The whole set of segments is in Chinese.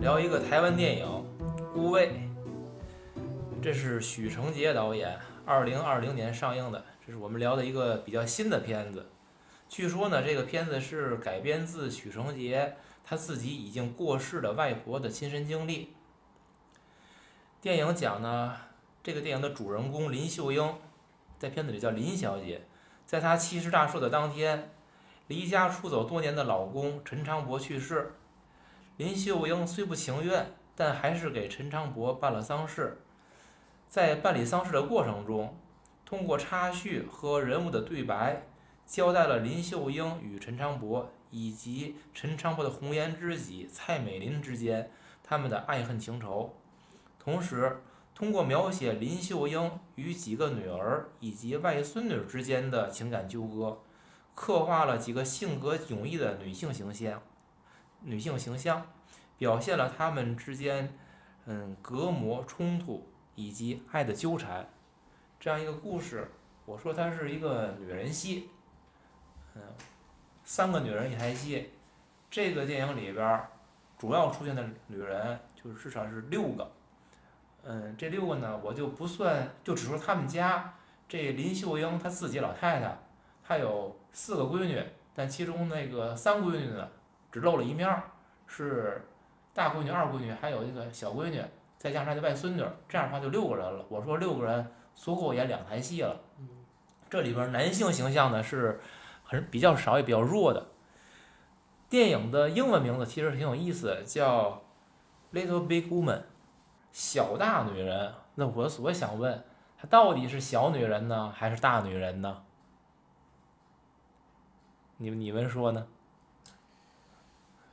聊一个台湾电影《孤味》，这是许成杰导演二零二零年上映的，这是我们聊的一个比较新的片子。据说呢，这个片子是改编自许成杰他自己已经过世的外婆的亲身经历。电影讲呢，这个电影的主人公林秀英，在片子里叫林小姐，在她七十大寿的当天，离家出走多年的老公陈昌伯去世。林秀英虽不情愿，但还是给陈昌伯办了丧事。在办理丧事的过程中，通过插叙和人物的对白，交代了林秀英与陈昌伯以及陈昌伯的红颜知己蔡美林之间他们的爱恨情仇。同时，通过描写林秀英与几个女儿以及外孙女之间的情感纠葛，刻画了几个性格迥异的女性形象。女性形象，表现了她们之间嗯隔膜冲突以及爱的纠缠，这样一个故事。我说它是一个女人戏，嗯，三个女人一台戏。这个电影里边主要出现的女人就是至少是六个，嗯，这六个呢我就不算，就只说他们家这林秀英她自己老太太，她有四个闺女，但其中那个三闺女呢。只露了一面儿，是大闺女、二闺女，还有一个小闺女，再加上她的外孙女，这样的话就六个人了。我说六个人足够演两台戏了。这里边男性形象呢是很比较少也比较弱的。电影的英文名字其实挺有意思，叫《Little Big Woman》，小大女人。那我我想问，她到底是小女人呢，还是大女人呢？你们你们说呢？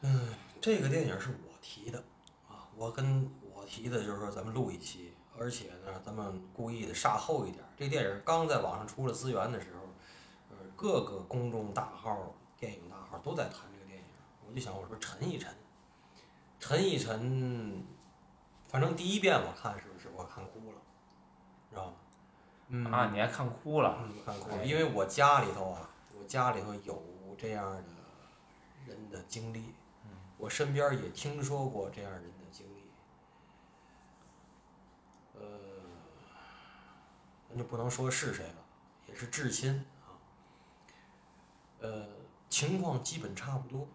嗯，这个电影是我提的啊，我跟我提的就是说咱们录一期，而且呢，咱们故意的煞后一点。这电影刚在网上出了资源的时候，呃，各个公众大号、电影大号都在谈这个电影，我就想我说沉一沉，沉一沉，反正第一遍我看是不是我看哭了，知道吗？嗯啊，你还看哭了？嗯，看哭了，因为我家里头啊，我家里头有这样的人的经历。我身边也听说过这样人的经历，呃，咱就不能说是谁了，也是至亲啊，呃，情况基本差不多，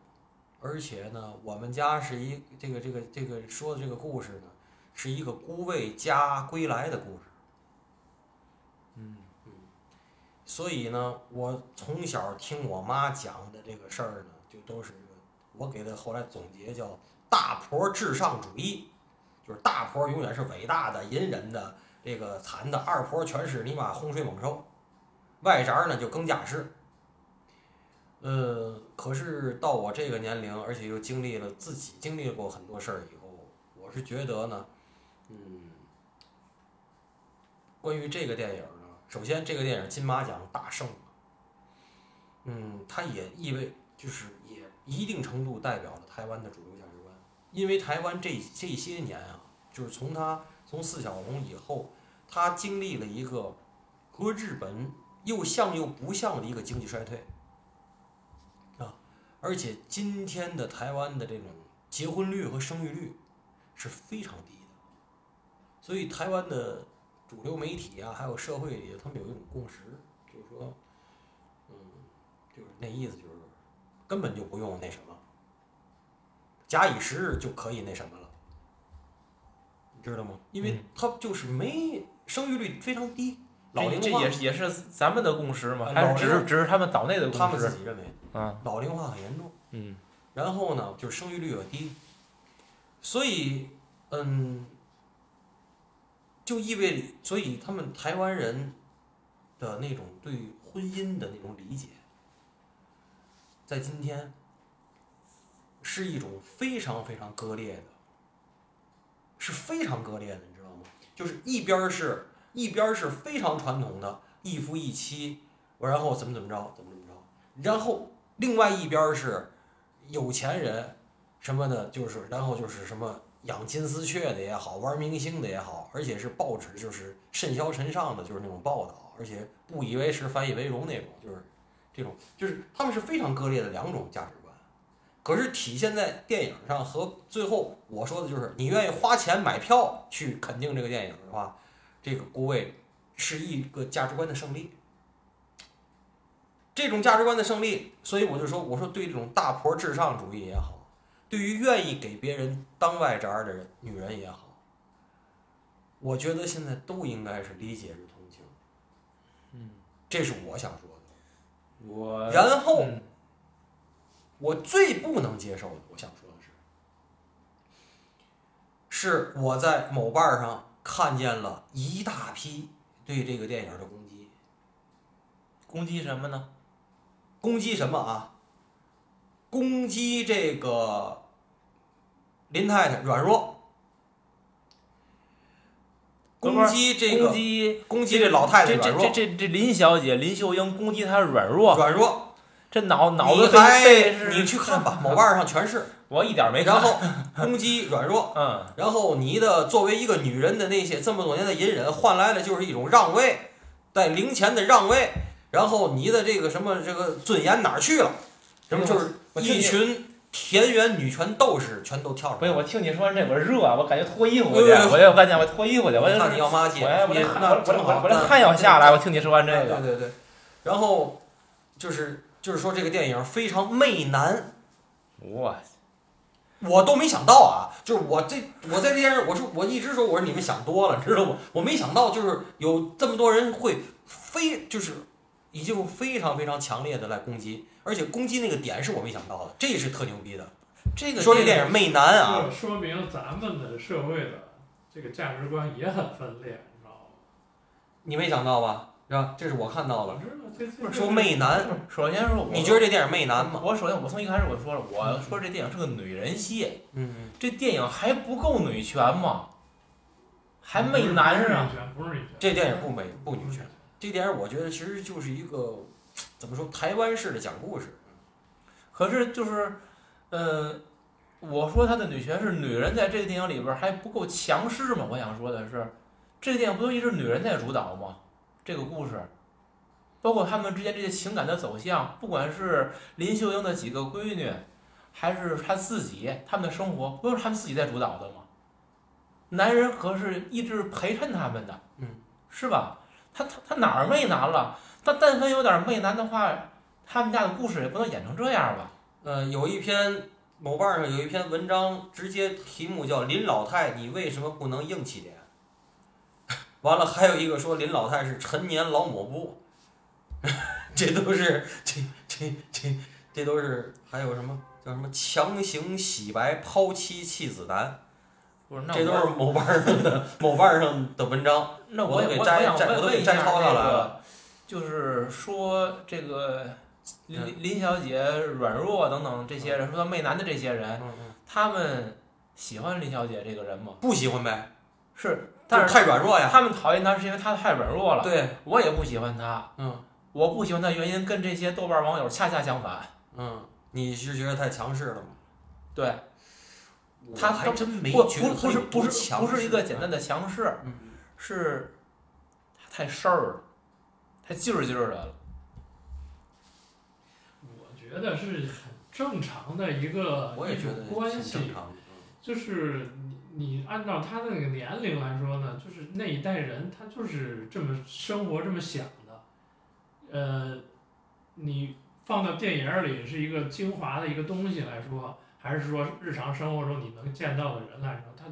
而且呢，我们家是一这个这个这个说的这个故事呢，是一个孤卫家归来的故事，嗯嗯，所以呢，我从小听我妈讲的这个事儿呢，就都是。我给她后来总结叫“大婆至上主义”，就是大婆永远是伟大的、隐忍的、这个惨的，二婆全是你妈洪水猛兽，外宅呢就更加是。呃，可是到我这个年龄，而且又经历了自己经历过很多事儿以后，我是觉得呢，嗯，关于这个电影呢，首先这个电影金马奖大胜，嗯，它也意味就是也。一定程度代表了台湾的主流价值观，因为台湾这这些年啊，就是从他从四小龙以后，他经历了一个和日本又像又不像的一个经济衰退。啊，而且今天的台湾的这种结婚率和生育率是非常低，所以台湾的主流媒体啊，还有社会里，他们有一种共识，就是说，嗯，就是那意思就是。根本就不用那什么，假以时日就可以那什么了，你知道吗？因为他就是没生育率非常低，老龄化，这也也是咱们的共识嘛，还是只是只是他们岛内的共识？他们自己认为，啊，老龄化很严重，嗯，然后呢，就是生育率又低，所以，嗯，就意味着，所以他们台湾人的那种对婚姻的那种理解。在今天，是一种非常非常割裂的，是非常割裂的，你知道吗？就是一边是一边是非常传统的一夫一妻，然后怎么怎么着，怎么怎么着，然后另外一边是有钱人什么的，就是然后就是什么养金丝雀的也好，玩明星的也好，而且是报纸就是甚嚣尘上的，就是那种报道，而且不以为耻反以为荣那种，就是这种，就是他们是非常割裂的两种价值观。可是体现在电影上和最后我说的就是，你愿意花钱买票去肯定这个电影的话，这个孤味是一个价值观的胜利。这种价值观的胜利，所以我就说，我说对这种大婆至上主义也好，对于愿意给别人当外宅的人女人也好，我觉得现在都应该是理解与同情。嗯，这是我想说的。我然后嗯我最不能接受的，我想说的是，是我在某瓣上看见了一大批对这个电影的攻击。攻击什么呢？攻击什么啊？攻击这个林太太软弱，攻击这个攻击攻击这老太太这这软弱。这这这林小姐林秀英攻击她软弱，软弱，这脑脑子你去看吧，某瓣儿上全是。我一点没看。然后 攻击软弱，嗯，然后你的作为一个女人的那些这么多年的隐忍，换来的就是一种让位，在零钱的让位，然后你的这个什么这个尊严哪儿去了？什么就是一群田园女权斗士全都跳出来了。不是我听你说完这我热，我感觉脱衣服去，我这我感觉我脱衣服去，我这看你要妈去，我这我我这那正好我这汗要下来，我听你说完这个，对对对，然后就是就是说这个电影非常媚男，我我都没想到啊，就是我这我在这电视，我说我一直说我说你们想多了，知道吗？我没想到就是有这么多人会非就是已经非常非常强烈的来攻击，而且攻击那个点是我没想到的，这是特牛逼的。这个说这电影媚男啊，说明咱们的社会的这个价值观也很分裂，你知道吗？你没想到吧？是吧？这是我看到了，我知道这这说媚男，首先说我，你觉得这电影媚男吗？我首先我从一开始我说了，我说这电影是个女人戏，嗯，这电影还不够女权吗？还媚男啊！不是女权，这电影不美不女权，这电影我觉得其实就是一个怎么说台湾式的讲故事。可是就是，呃，我说他的女权是女人在这个电影里边还不够强势吗？我想说的是，这个电影不都一直女人在主导吗？这个故事，包括他们之间这些情感的走向，不管是林秀英的几个闺女，还是她自己，他们的生活，不都是他们自己在主导的吗？男人可是一直陪衬他们的，嗯，是吧？他他他哪儿媚男了？他但凡有点媚男的话，他们家的故事也不能演成这样吧？呃，有一篇某瓣上有一篇文章，直接题目叫“林老太，你为什么不能硬气点？” 完了，还有一个说林老太是陈年老抹布，这都是这这这这都是还有什么叫什么强行洗白抛妻弃子男，不是，那这都是某瓣上的某瓣上的文章。那我都给我也我我想摘摘我都给摘抄下来了，就是说这个林嗯林小姐软弱等等这些人，说她媚男的这些人，他们喜欢林小姐这个人吗？不喜欢呗，是，但是太软弱呀。他们讨厌她是因为她太软弱了。对，我也不喜欢她，嗯我不喜欢她原因跟这些豆瓣网友恰恰相反。嗯，你是觉得太强势了吗？对，我他还真没不不觉得不是不是强不是一个简单的强势，嗯，是他太事儿了，太劲儿劲儿的了。我觉得是很正常的一个一种关系。就是你你按照他那个年龄来说呢，就是那一代人他就是这么生活这么想的，呃，你放到电影里是一个精华的一个东西来说，还是说日常生活中你能见到的人来说，他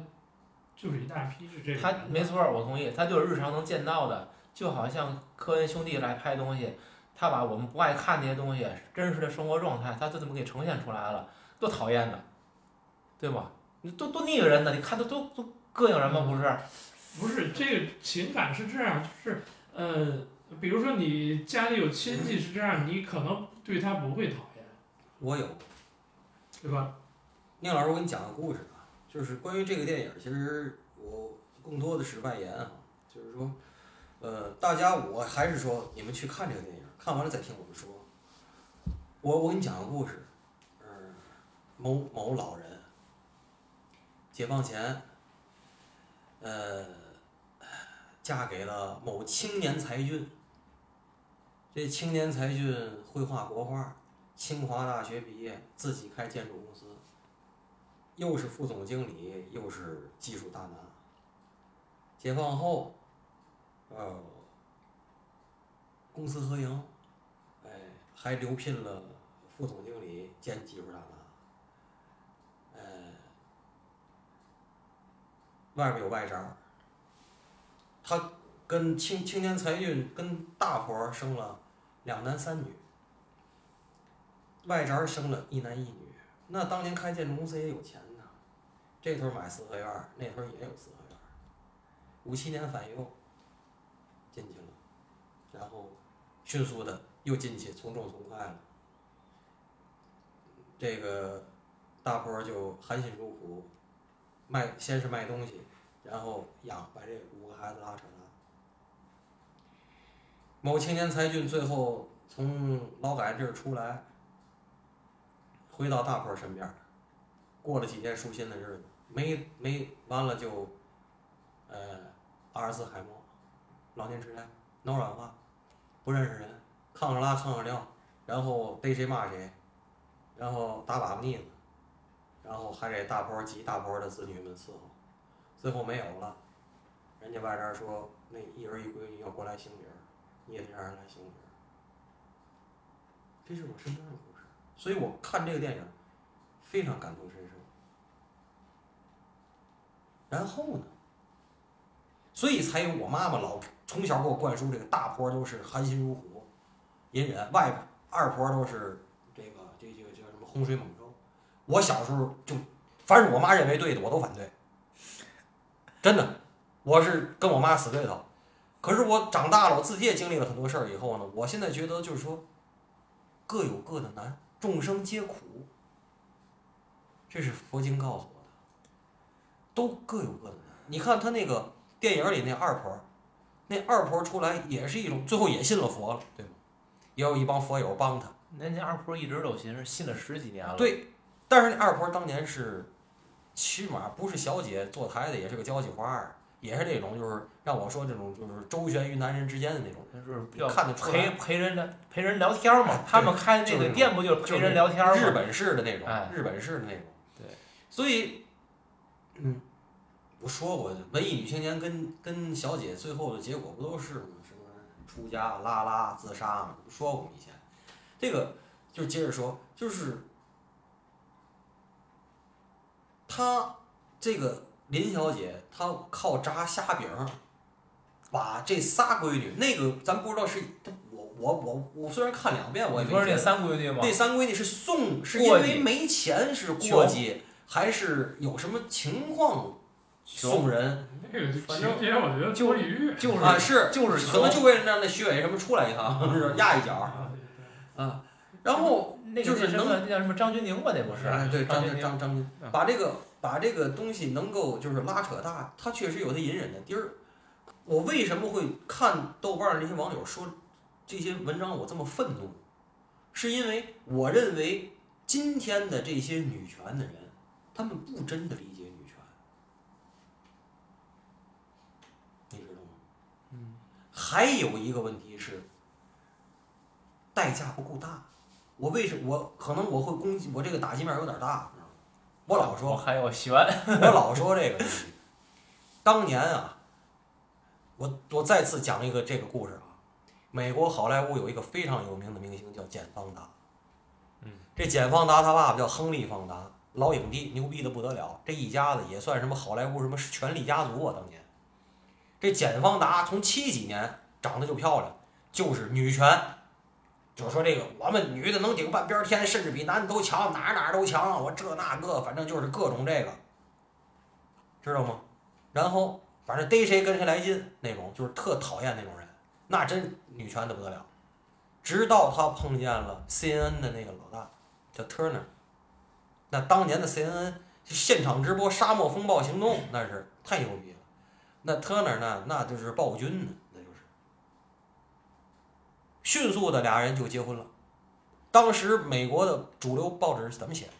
就是一大批是这种他没错，我同意，他就是日常能见到的，就好像科恩兄弟来拍东西，他把我们不爱看那些东西，真实的生活状态，他就这么给呈现出来了，多讨厌呢，对吧？你多多腻人呢，你看都都都膈应人吗？不是？不是这个情感是这样，就是呃，比如说你家里有亲戚是这样，你可能对他不会讨厌，我有，对吧？宁老师，我给你讲个故事啊，就是关于这个电影，其实我更多的是外延啊，就是说，呃，大家我还是说你们去看这个电影，看完了再听我们说。我我给你讲个故事，嗯，某某老人解放前，呃，嫁给了某青年才俊。这青年才俊会画国画，清华大学毕业，自己开建筑公司，又是副总经理，又是技术大拿。解放后，呃，公私合营，哎，还留聘了副总经理兼技术大拿。呃，外边有外宅，他跟青青年才俊跟大婆生了两男三女，外宅生了一男一女。那当年开建筑公司也有钱呢，这头买四合院，那头也有四合院。五七年反右进去了，然后迅速的又进去，从重从快了。这个大婆就含辛茹苦，卖先是卖东西，然后养把这五个孩子拉扯大。某青年才俊最后从劳改这儿出来，回到大婆身边，过了几天舒心的日子，没没完了就，呃，阿尔兹海默，老年痴呆，脑软化，不认识人，炕上拉炕上尿，然后逮谁骂谁，然后打粑粑腻子，然后还得大波儿及大波儿的子女们伺候，最后没有了，人家外边说那一儿一闺女要过来行礼，你也得让人来行礼，这是我身边的故事，所以我看这个电影非常感同身受。然后呢？所以才有我妈妈老从小给我灌输这个大婆都是含辛茹苦、隐忍，外二婆都是这个这个这个叫什么洪水猛兽。我小时候就，凡是我妈认为对的，我都反对。真的，我是跟我妈死对头。可是我长大了，我自己也经历了很多事儿以后呢，我现在觉得就是说，各有各的难，众生皆苦。这是佛经告诉我的，都各有各的难。你看他那个电影里那二婆，那二婆出来也是一种，最后也信了佛了，对吗？也有一帮佛友帮他。那那二婆一直都信，信了十几年了。，对，但是那二婆当年是，起码不是小姐坐台的，也是个交际花儿，也是那种就是让我说这种就是周旋于男人之间的那种。就是要看得出来陪陪人聊陪人聊天嘛哎。他们开那个店不就是陪人聊天吗？日本式的那种，哎日本式的那种。对，所以，嗯，我说过，文艺女青年跟跟小姐最后的结果不都是吗？什么出家、拉拉、自杀嘛？说过以前，这个就接着说，就是她这个林小姐，她靠炸虾饼儿，把这仨闺女，那个咱不知道是她，我我我我虽然看两遍，我也你说那三闺女吗？那三闺女是送，是因为没钱是过继，还是有什么情况送人那个反正情节我觉得就多余。就是啊？是就是可能就为了让那徐伟什么出来一趟，是压一脚啊啊。然后就是能个那叫什么张钧甯吧？那不是？哎，对张钧甯。张张钧把这个把这个东西能够就是拉扯大，他确实有他隐忍的地儿。我为什么会看豆瓣儿那些网友说这些文章我这么愤怒？是因为我认为今天的这些女权的人，他们不真的理解女权，你知道吗？嗯。还有一个问题是，代价不够大。我为什我可能我会攻击我这个打击面有点大？我老说我还有悬。我老说这个东西。当年啊，我我再次讲一个这个故事啊。美国好莱坞有一个非常有名的明星叫简·方达。嗯。这简·方达他爸爸叫亨利·方达，老影帝，牛逼的不得了。这一家子也算什么好莱坞什么权力家族啊，当年。这简·方达从七几年长得就漂亮，就是女权。就是说这个，我们女的能顶半边天，甚至比男的都强，哪哪都强。我这那个，反正就是各种这个，知道吗？然后反正逮谁跟谁来劲那种，就是特讨厌那种人，那真女权的不得了。直到他碰见了 CNN 的那个老大，叫 Turner。那当年的 CNN 现场直播沙漠风暴行动，那是太牛逼。那 Turner 呢，那就是暴君呢，那就是。迅速的俩人就结婚了。当时美国的主流报纸是怎么写的？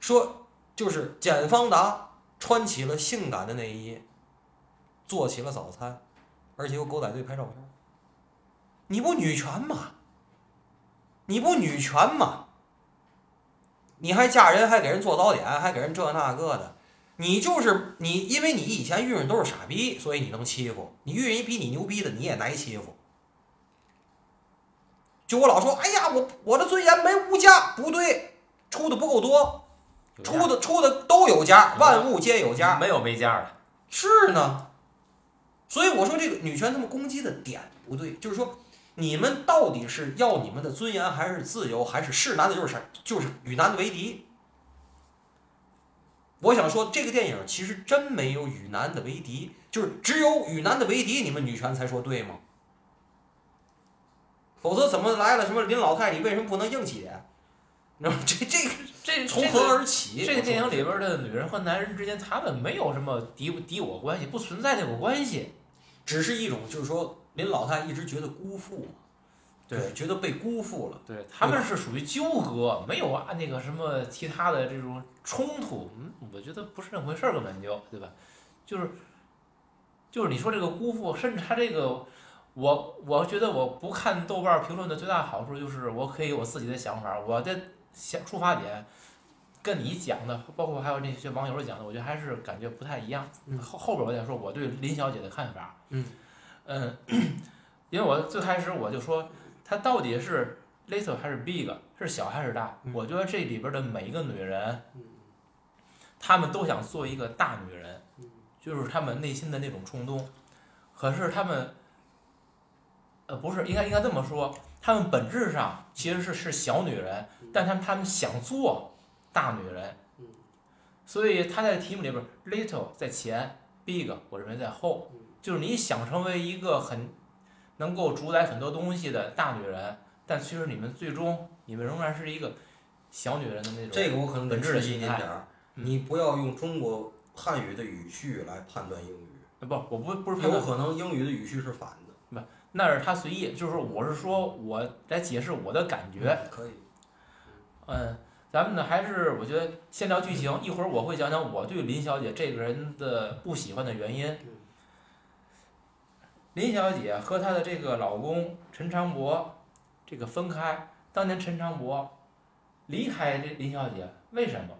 说就是简方达穿起了性感的内衣，做起了早餐，而且有狗仔队拍照片。你不女权吗？你不女权吗？你还嫁人，还给人做早点，还给人这那个的，你就是你，因为你以前遇人都是傻逼，所以你能欺负你遇人一比你牛逼的，你也挨欺负。就我老说，哎呀，我我的尊严没无价，不对，出的不够多，出的出的都有价，万物皆有价。没有没价的。是呢，所以我说这个女权他们攻击的点不对，就是说你们到底是要你们的尊严，还是自由，还是是男的就是傻，就是与男的为敌？我想说，这个电影其实真没有与男的为敌，就是只有与男的为敌，你们女权才说对吗？否则怎么来了什么林老太，你为什么不能硬气点？那么这这个这从何而起？这个电影里边的女人和男人之间，他们没有什么敌敌我关系，不存在那种关系。只是一种，就是说林老太一直觉得辜负，对就是觉得被辜负了。对，他们是属于纠葛，没有啊那个什么其他的这种冲突。嗯，我觉得不是那么回事儿，根本就对吧？就是就是你说这个辜负，甚至他这个，我我觉得我不看豆瓣评论的最大好处就是我可以有我自己的想法，我的想出发点跟你讲的，包括还有那些网友讲的，我觉得还是感觉不太一样。嗯后后边我再说我对林小姐的看法。嗯嗯，因为我最开始我就说她到底是 little 还是 big，是小还是大？嗯。我觉得这里边的每一个女人，嗯。她们都想做一个大女人嗯，就是她们内心的那种冲动。可是她们，呃，不是应该应该这么说，她们本质上其实是是小女人，但她们她们想做大女人嗯，所以她在题目里边 little 在前，big 我认为在后，嗯。就是你想成为一个很能够主宰很多东西的大女人，但其实你们最终你们仍然是一个小女人的那种。这个我可能本质的心态你不要用中国汉语的语序来判断英语，呃不，我不不是有可能英语的语序是反的。不那是他随意，就是说我是说我来解释我的感觉。可以，嗯，咱们呢还是我觉得先聊剧情，一会儿我会讲讲我对林小姐这个人的不喜欢的原因。林小姐和她的这个老公陈长博这个分开，当年陈长博离开这林小姐，为什么？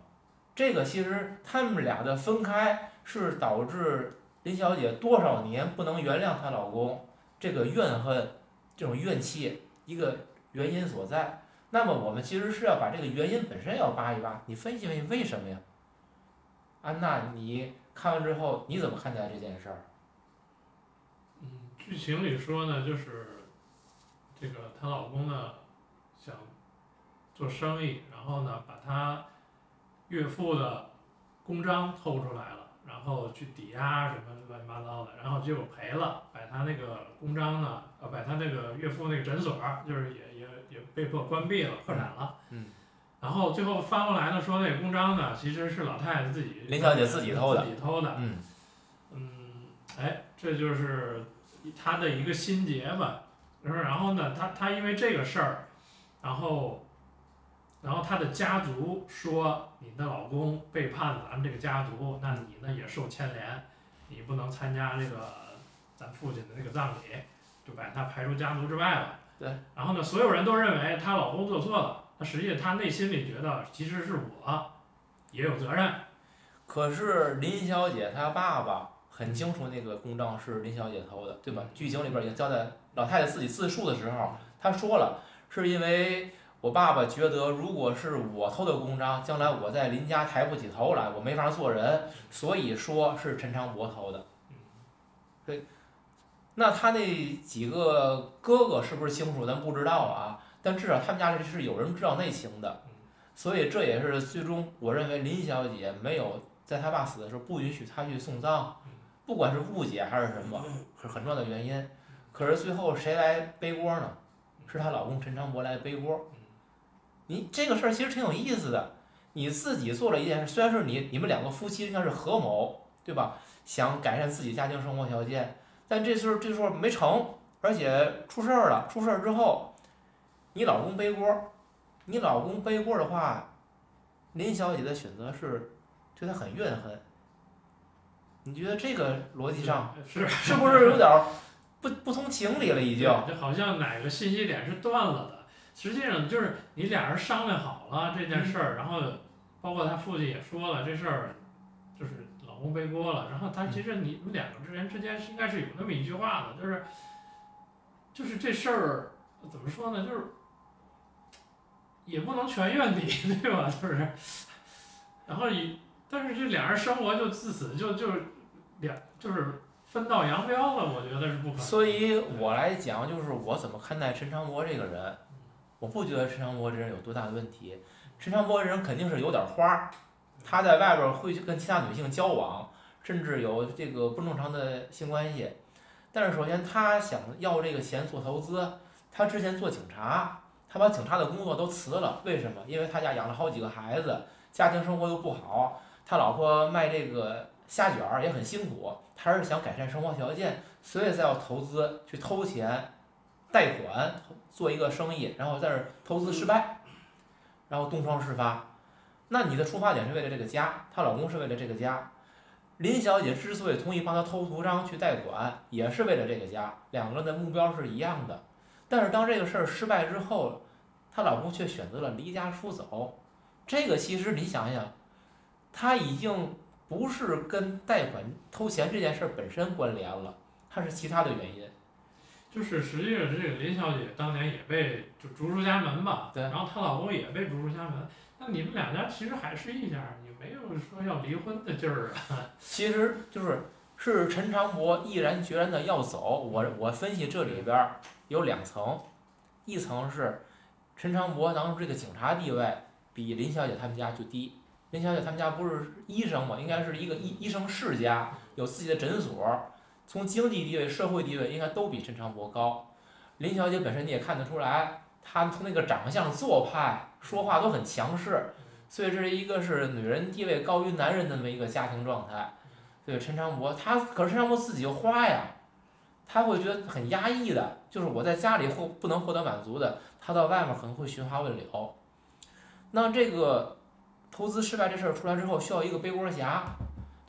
这个其实他们俩的分开是导致林小姐多少年不能原谅她老公这个怨恨、这种怨气一个原因所在。那么我们其实是要把这个原因本身要扒一扒，你分析分析为什么呀？安娜，你看完之后你怎么看待这件事儿？嗯，剧情里说呢，就是这个她老公呢想做生意，然后呢把她岳父的公章偷出来了，然后去抵押什么乱七八糟的，然后结果赔了，把他那个公章呢，呃，把他那个岳父那个诊所就是也也也被迫关闭了，破产了。嗯。然后最后翻过来呢，说那个公章呢，其实是老太太自己林小姐自己偷的自己偷的。嗯嗯，哎，这就是他的一个心结吧。就是然后呢，他他因为这个事儿，然后，然后他的家族说你的老公背叛了咱们这个家族，那你呢也受牵连，你不能参加这个咱父亲的那个葬礼，就把他排除家族之外了。对。然后呢，所有人都认为她老公做错了，那实际她内心里觉得其实是我也有责任。可是林小姐她爸爸很清楚那个公章是林小姐偷的，对吧？剧情里边已经交代，老太太自己自述的时候，她说了，是因为我爸爸觉得如果是我偷的公章，将来我在林家抬不起头来，我没法做人，所以说是陈长博偷的。对，那他那几个哥哥是不是清楚，咱不知道啊。但至少他们家里是有人知道内情的，所以这也是最终我认为林小姐没有在她爸死的时候不允许她去送葬，不管是误解还是什么，是很重要的原因。可是最后谁来背锅呢？是她老公陈长博来背锅。你这个事儿其实挺有意思的，你自己做了一件事，虽然是你你们两个夫妻应该是合谋，对吧？想改善自己家庭生活条件，但这事儿这时候没成，而且出事儿了。出事儿之后，你老公背锅，你老公背锅的话，林小姐的选择是对他很怨恨。你觉得这个逻辑上是是不是有点儿不不通情理了？已经，就好像哪个信息点是断了的。实际上就是你俩人商量好了这件事儿，然后包括他父亲也说了这事儿，就是老公背锅了。然后他其实你们两个之间之间是应该是有那么一句话的，就是就是这事儿怎么说呢？就是也不能全怨你，对吧？就是，然后以但是这俩人生活就自此就就两就是分道扬镳了，我觉得是不可能。所以我来讲，就是我怎么看待陈长博这个人，我不觉得陈长博这人有多大的问题。陈长博这人肯定是有点花儿，他在外边儿会去跟其他女性交往，甚至有这个不正常的性关系。但是首先他想要这个钱做投资，他之前做警察，他把警察的工作都辞了，为什么？因为他家养了好几个孩子，家庭生活又不好，他老婆卖这个虾卷儿也很辛苦，他是想改善生活条件，所以才要投资去偷钱、贷款做一个生意，然后在这投资失败，然后东窗事发。那你的出发点是为了这个家，她老公是为了这个家。林小姐之所以同意帮他偷图章去贷款，也是为了这个家，两个人的目标是一样的。但是当这个事儿失败之后，她老公却选择了离家出走。这个其实你想想，他已经不是跟贷款偷钱这件事儿本身关联了，他是其他的原因。就是实际上这个林小姐当年也被就逐出家门吧，对然后她老公也被逐出家门，那你们两家其实还是一家，你没有说要离婚的劲儿啊。其实就是是陈长博毅然决然的要走。我我分析这里边儿有两层，一层是陈长博当时这个警察地位比林小姐他们家就低。林小姐他们家不是医生嘛，应该是一个医医生世家，有自己的诊所，从经济地位、社会地位应该都比陈长博高。林小姐本身你也看得出来，她从那个长相、做派、说话都很强势，所以这是一个是女人地位高于男人的那么一个家庭状态。对陈长博，他可是陈长博自己就花呀，他会觉得很压抑的，就是我在家里获不能获得满足的，他到外面可能会寻花问柳。那这个投资失败这事儿出来之后，需要一个背锅侠，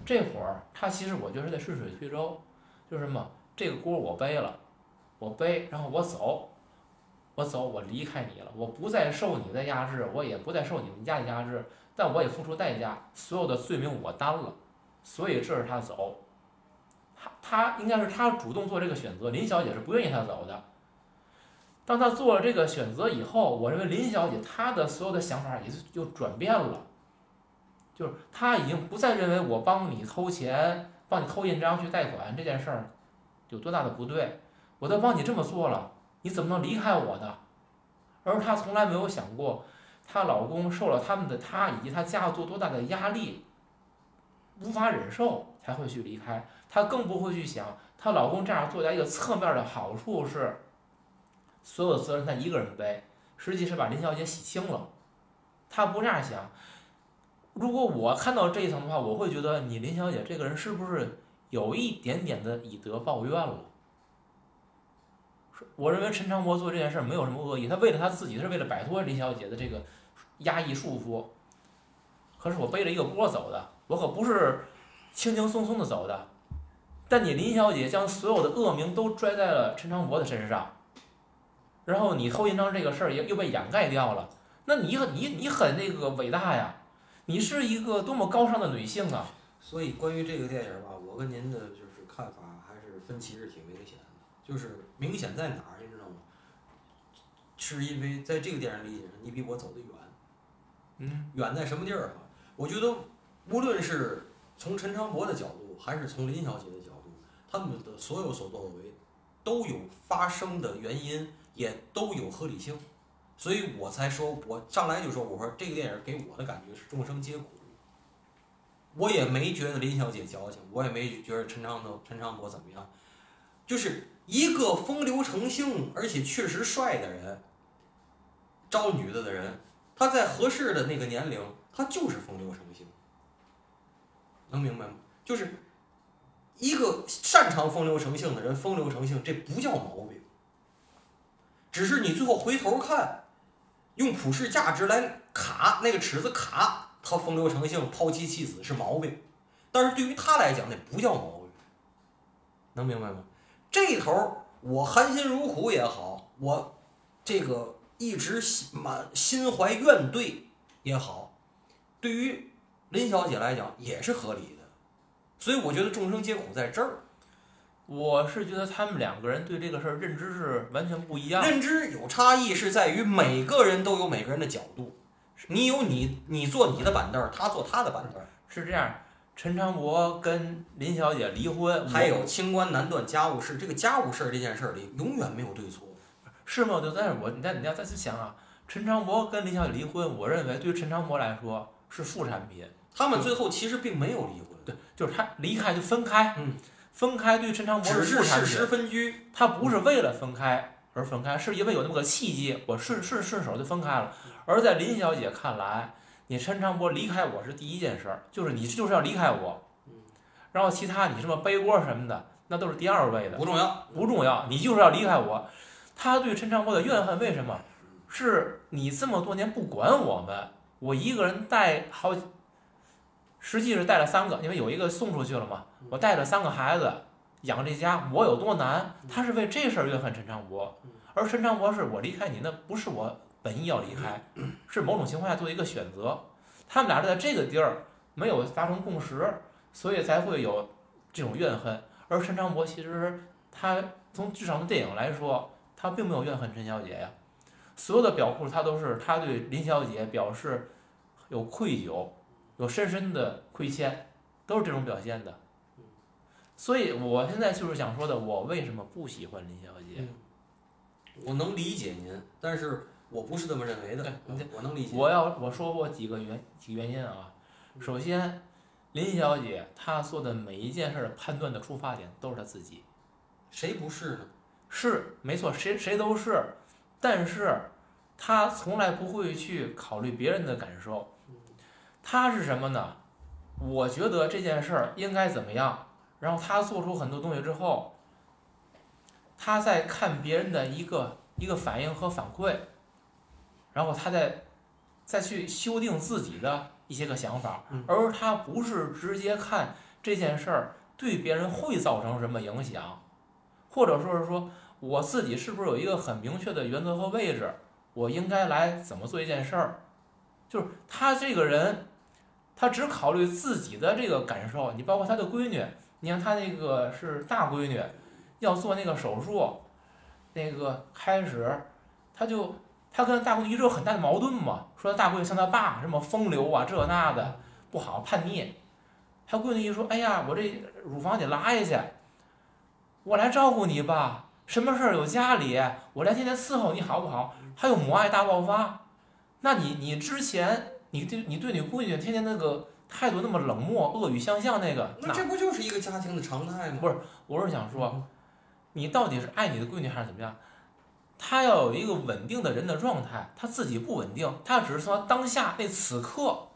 这会儿他其实我觉得是在顺水推舟，就是什么这个锅我背了，我背，然后我走，我走，我离开你了，我不再受你的压制，我也不再受你们家的压制，但我也付出代价，所有的罪名我担了。所以这是他走，他他应该是他主动做这个选择，林小姐是不愿意他走的。当他做了这个选择以后，我认为林小姐她的所有的想法也就转变了，就是她已经不再认为我帮你偷钱、帮你偷印章去贷款这件事儿有多大的不对，我都帮你这么做了，你怎么能离开我呢？而她从来没有想过，她老公受了他们的她以及她家族多大的压力。无法忍受才会去离开，她更不会去想她老公这样做的一个侧面的好处是，所有责任她一个人背，实际是把林小姐洗清了。她不这样想。如果我看到这一层的话，我会觉得你林小姐这个人是不是有一点点的以德报怨了？我认为陈长博做这件事没有什么恶意，他为了他自己，是为了摆脱林小姐的这个压抑束缚。可是我背着一个锅走的。我可不是轻轻松松的走的，但你林小姐将所有的恶名都拽在了陈长博的身上，然后你偷印章这个事儿也又被掩盖掉了，那你很你你很那个伟大呀，你是一个多么高尚的女性啊！所以关于这个电影吧，我跟您的就是看法还是分歧是挺明显的，就是明显在哪儿，你知道吗？是因为在这个电影理解上，你比我走得远，嗯，远在什么地儿啊？我觉得。无论是从陈长博的角度，还是从林小姐的角度，他们的所有所作所为都有发生的原因，也都有合理性，所以我才说，我上来就说，我说这个电影给我的感觉是众生皆苦。我也没觉得林小姐矫情，我也没觉得陈长德陈长博怎么样，就是一个风流成性而且确实帅的人，招女的的人，他在合适的那个年龄，他就是风流成性。能明白吗？就是一个擅长风流成性的人，风流成性这不叫毛病，只是你最后回头看，用普世价值来卡那个尺子卡，他风流成性、抛妻弃子是毛病，但是对于他来讲那不叫毛病，能明白吗？这头我含辛茹苦也好，我这个一直心满心怀怨怼也好，对于林小姐来讲也是合理的，所以我觉得众生皆苦在这儿。我是觉得他们两个人对这个事儿认知是完全不一样的。认知有差异，是在于每个人都有每个人的角度。你有你，你坐你的板凳儿，他坐他的板凳儿。是这样，陈长博跟林小姐离婚，还有清官难断家务事，这个家务事儿这件事儿里永远没有对错。是吗？就，但是我你再你要再去想啊，陈长博跟林小姐离婚，我认为对于陈长博来说是副产品。他们最后其实并没有离婚，对，就是他离开就分开，嗯，分开对陈长博只是事实品，分居。他不是为了分开而分开，是因为有那么个契机，我顺顺顺手就分开了。而在林小姐看来，你陈长博离开我是第一件事儿，就是你就是要离开我，然后其他你什么背锅什么的，那都是第二位的。不重要，不重要，你就是要离开我。他对陈长博的怨恨为什么？是你这么多年不管我们，我一个人带好几，实际是带了三个，因为有一个送出去了嘛，我带了三个孩子养这家，我有多难？他是为这事儿怨恨陈长博，而陈长博是我离开你，那不是我本意要离开，是某种情况下做一个选择。他们俩在这个地儿没有达成共识，所以才会有这种怨恨。而陈长博其实他从至少从电影来说，他并没有怨恨陈小姐呀，所有的表述他都是他对林小姐表示有愧疚，有深深的亏欠，都是这种表现的。所以我现在就是想说的，我为什么不喜欢林小姐？我能理解您，但是我不是这么认为的我能理解。我要我说过几个原几个原因啊，首先，林小姐她做的每一件事的判断的出发点都是她自己。谁不是呢？是没错，谁谁都是，但是她从来不会去考虑别人的感受。他是什么呢？我觉得这件事儿应该怎么样，然后他做出很多东西之后，他在看别人的一个一个反应和反馈，然后他再再去修订自己的一些个想法，而他不是直接看这件事儿对别人会造成什么影响。或者说是说我自己是不是有一个很明确的原则和位置，我应该来怎么做一件事儿，就是他这个人，他只考虑自己的这个感受。你包括他的闺女，你看他那个是大闺女，要做那个手术，那个开始他就他跟大闺女一直有很大的矛盾嘛，说大闺女像他爸什么风流啊这那的不好叛逆，他闺女一说，哎呀，我这乳房得拉下去。我来照顾你吧，什么事儿有家里，我来天天伺候你好不好？还有母爱大爆发，那你你之前你对你对你闺女天天那个态度那么冷漠、恶语相向那个，那这不就是一个家庭的常态吗？不是，我是想说，你到底是爱你的闺女还是怎么样？他要有一个稳定的人的状态，他自己不稳定，他只是说当下那此刻，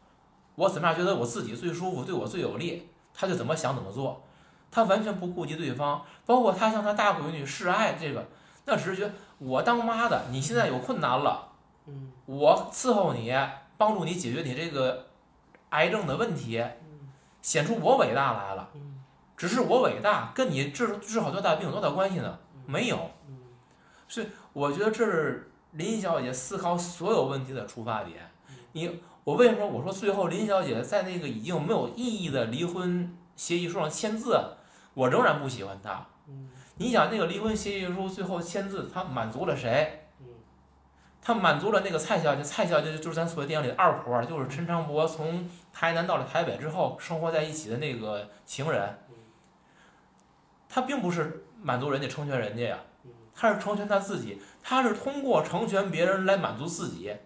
我怎么样觉得我自己最舒服，对我最有利，他就怎么想怎么做。他完全不顾及对方，包括他向他大闺女示爱，这个那只是觉得我当妈的，你现在有困难了，我伺候你，帮助你解决你这个癌症的问题，显出我伟大来了。只是我伟大，跟你治治好多大病有多大关系呢？没有。所以我觉得这是林小姐思考所有问题的出发点。你我为什么我说最后林小姐在那个已经没有意义的离婚协议书上签字？我仍然不喜欢他。你想那个离婚协议书最后签字，她满足了谁？他满足了那个蔡小姐，蔡小姐就是咱所谓电影里的二婆，就是陈长博从台南到了台北之后生活在一起的那个情人。他并不是满足人家、成全人家呀，他是成全他自己，他是通过成全别人来满足自己。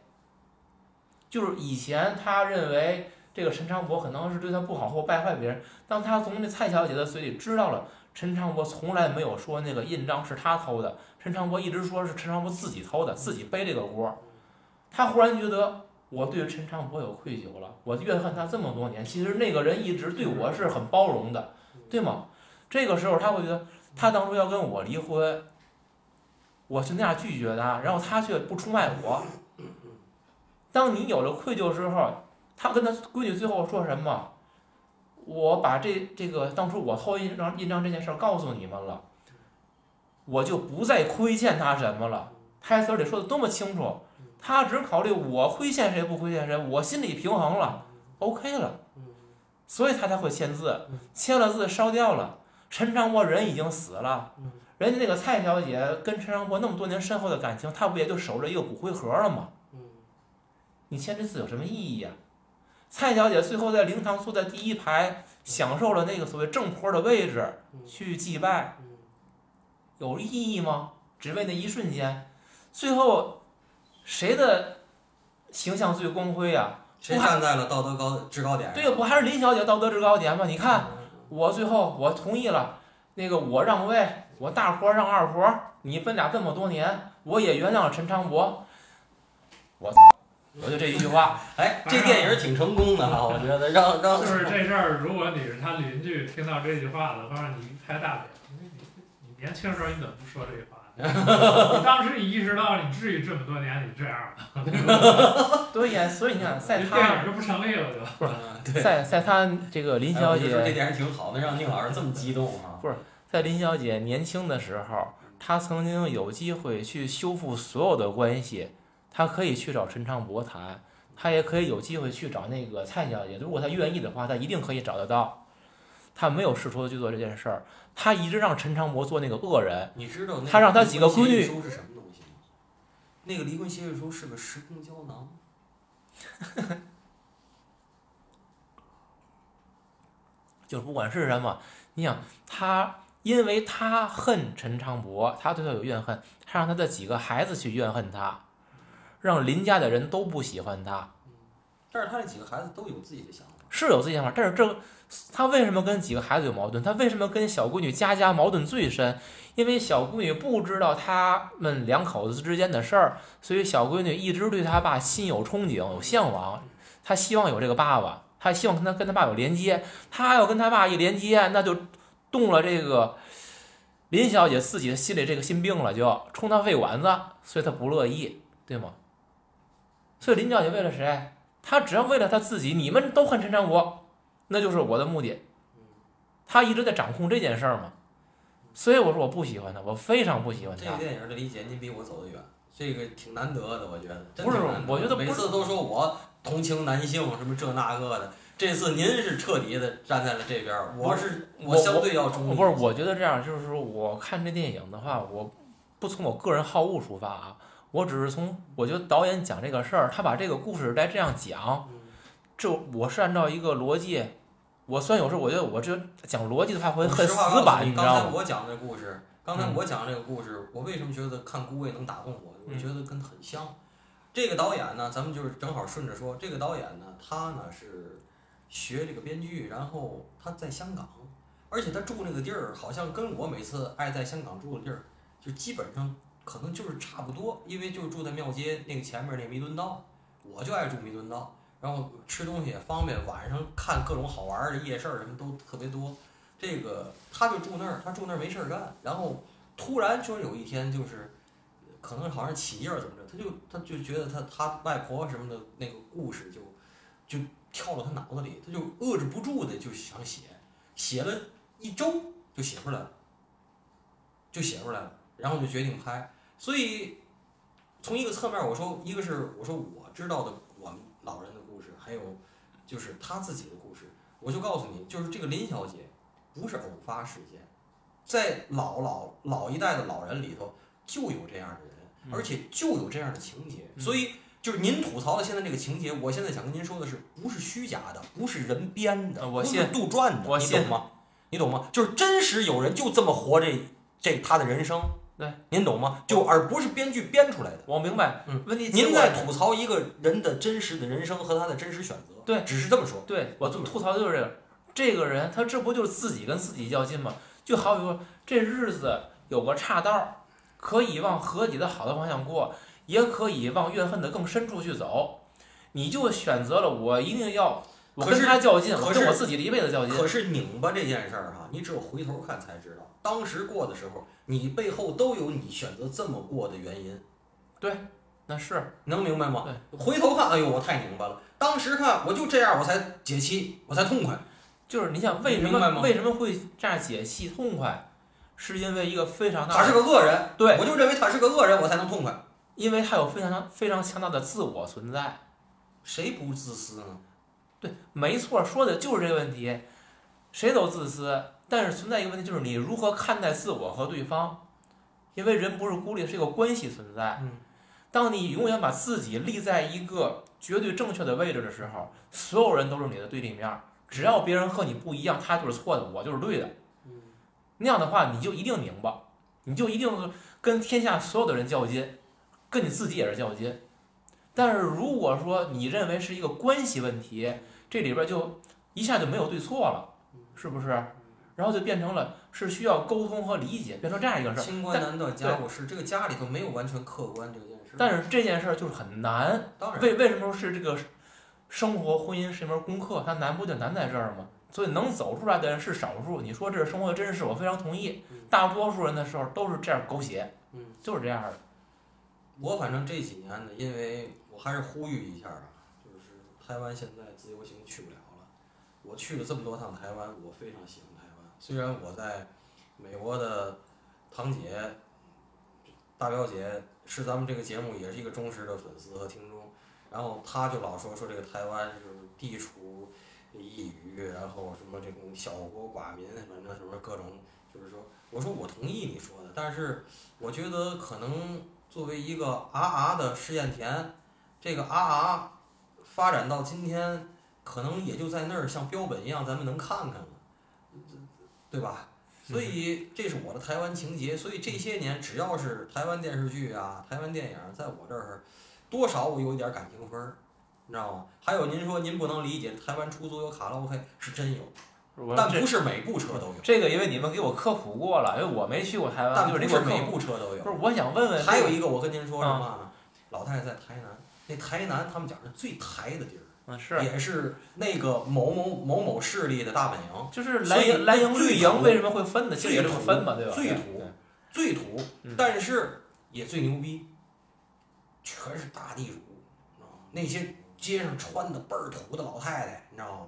就是以前他认为。这个陈长博可能是对他不好或败坏别人。当他从那蔡小姐的嘴里知道了陈长博从来没有说那个印章是他偷的，陈长博一直说是陈长博自己偷的，自己背这个锅。他忽然觉得我对陈长博有愧疚了，我怨恨他这么多年，其实那个人一直对我是很包容的，对吗？这个时候他会觉得他当初要跟我离婚，我就那样拒绝他，然后他却不出卖我。当你有了愧疚之后。他跟他闺女最后说什么？我把这这个当初我偷印章印章这件事告诉你们了，我就不再亏欠他什么了。台词里说的多么清楚，他只考虑我亏欠谁不亏欠谁，我心里平衡了，OK 了，所以他才会签字，签了字烧掉了。陈长波人已经死了，人家那个蔡小姐跟陈长波那么多年深厚的感情，她不也就守着一个骨灰盒了吗？你签这字有什么意义呀、蔡小姐最后在灵堂坐在第一排，享受了那个所谓正坡的位置去祭拜，有意义吗？只为那一瞬间，最后谁的形象最光辉呀、谁站在了道德高制高点？对呀，不还是林小姐道德制高点吗？你看。嗯我最后我同意了，那个我让位，我大婆让二婆，你分俩这么多年，我也原谅了陈长博。我我就这一句话，哎，这电影挺成功的哈，我觉得让 让就是 这事儿，如果你是他邻居，听到这句话的话，你一拍大脸，你你你年轻时候你怎么不说这句话？你当时你意识到你至于这么多年你这样吗？对呀，所以你看，在这电他影就不成立了对。在在他这个林小哎我就说这姐，电影挺好的，让宁老师这么激动啊！不是。在林小姐年轻的时候，她曾经有机会去修复所有的关系，她可以去找陈长博谈，他也可以有机会去找那个蔡小姐，如果他愿意的话，他一定可以找得到。他没有试图去做这件事儿，他一直让陈长博做那个恶人。你知道那他让他几个闺女是什么东西吗？那个离婚协议书是个时空胶囊。就是不管是什么，你想他，因为他恨陈长博，他对他有怨恨，他让他的几个孩子去怨恨他，让林家的人都不喜欢他，但是他那几个孩子都有自己的想法。是有自己想法，但是这他为什么跟几个孩子有矛盾？他为什么跟小闺女佳佳矛盾最深？因为小闺女不知道他们两口子之间的事儿，所以小闺女一直对他爸心有憧憬、有向往，她希望有这个爸爸，她希望跟他跟他爸有连接。她要跟他爸一连接，那就动了这个林小姐自己的心里这个心病了，就冲她肺管子，所以她不乐意，对吗？所以林小姐为了谁？她只要为了她自己，你们都恨陈长国，那就是我的目的。她一直在掌控这件事儿嘛，所以我说我不喜欢她，我非常不喜欢她这个。电影的理解，您比我走得远，这个挺难得的，我觉得。真不是我觉得不是每次都说我同情男性什么这那个的，这次您是彻底的站在了这边儿，我是我相对要中立。不是，我觉得这样就是说，我看这电影的话，我不从我个人好恶出发啊，我只是从我觉得导演讲这个事儿，他把这个故事来这样讲，嗯这我是按照一个逻辑，我虽然有时候我觉得我这讲逻辑的话会很死板，你，你知道吗？刚才我讲的故事，刚才嗯我讲这个故事，我为什么觉得看孤味能打动我？我嗯觉得跟很像。这个导演呢，咱们就是正好顺着说，这个导演呢，他呢是学这个编剧，然后他在香港，而且他住那个地儿，好像跟我每次爱在香港住的地儿，就基本上可能就是差不多，因为就是住在庙街那个前面那弥敦道，我就爱住弥敦道，然后吃东西也方便，晚上看各种好玩的夜市儿什么都特别多。这个他就住那儿，他住那儿没事儿干，然后突然说有一天就是，可能好像起夜儿怎么着，他就他就觉得他他外婆什么的那个故事就就跳到他脑子里，他就遏制不住的就想写，写了一周就写出来了，就写出来了，然后就决定拍。所以从一个侧面我说，一个是我说我知道的我们老人的故事，还有就是他自己的故事，我就告诉你，就是这个林小姐不是偶发事件，在老老老一代的老人里头就有这样的人，嗯而且就有这样的情节，嗯所以。就是您吐槽的现在这个情节，我现在想跟您说的是，不是虚假的，不是人编的，不是杜撰的，你懂吗？你懂吗？就是真实有人就这么活这这他的人生，对，您懂吗？就而不是编剧编出来的。我明白，嗯问题您在吐槽一个人的真实的人生和他的真实选择，对只是这么说。对我吐槽的就是这个，这个人他这不就是自己跟自己较劲吗？就好比说这日子有个岔道儿，可以往和解的好的方向过，也可以往怨恨的更深处去走。你就选择了我一定要，我跟他较劲，我跟我自己的一辈子较劲。可是拧巴这件事儿哈，你只有回头看才知道，当时过的时候，你背后都有你选择这么过的原因。对，那是能明白吗？对回头看，哎呦，我太拧巴了。当时看我就这样，我才解气，我才痛快。就是你想为什么为什么会这样解气痛快，是因为一个非常大他是，个恶人，对我就认为他是个恶人，我才能痛快。因为他有非常非常强大的自我存在。谁不自私呢？对，没错，说的就是这个问题，谁都自私，但是存在一个问题，就是你如何看待自我和对方，因为人不是孤立，是一个关系存在。嗯，当你永远把自己立在一个绝对正确的位置的时候，所有人都是你的对立面儿，只要别人和你不一样，他就是错的，我就是对的。嗯那样的话，你就一定明白，你就一定跟天下所有的人较劲，跟你自己也是较劲。但是如果说你认为是一个关系问题，这里边就一下就没有对错了，是不是？然后就变成了是需要沟通和理解，变成这样一个事儿。清官难断家务事，这个家里头没有完全客观这件事。但是这件事儿就是很难。当然，为为什么说是这个生活婚姻是一门功课？它难不就难在这儿吗？所以能走出来的人是少数。你说这是生活的真实，我非常同意嗯。大多数人的时候都是这样狗血，嗯，就是这样的。我反正这几年呢，因为还是呼吁一下啊，就是台湾现在自由行去不了了。我去了这么多趟台湾，我非常喜欢台湾。虽然我在美国的堂姐、大表姐是咱们这个节目也是一个忠实的粉丝和听众，然后她就老说说这个台湾是地处异域，然后什么这种小国寡民，反正什么各种，就是说，我说我同意你说的，但是我觉得可能作为一个啊啊的试验田，这个啊啊发展到今天，可能也就在那儿像标本一样，咱们能看看了，对吧？所以这是我的台湾情节。所以这些年，只要是台湾电视剧啊、台湾电影，在我这儿多少我有一点感情分儿，你知道吗？还有您说您不能理解台湾出租有卡拉 OK 是真有，但不是每部车都有，这个，因为你们给我科普过了，因为我没去过台湾，但就是不是每。部车都有不。是，我想问问，还有一个，我跟您说什啊么呢？老太太在台南，那台南他们讲是最台的地儿，嗯，是，也是那个某某某某势力的大本营，就是蓝营蓝营最绿营土为什么会分呢？其实也是最土分嘛，对吧？最土最土嗯，但是也最牛逼，全是大地主，你知道吗？那些街上穿的倍儿土的老太太，你知道吗？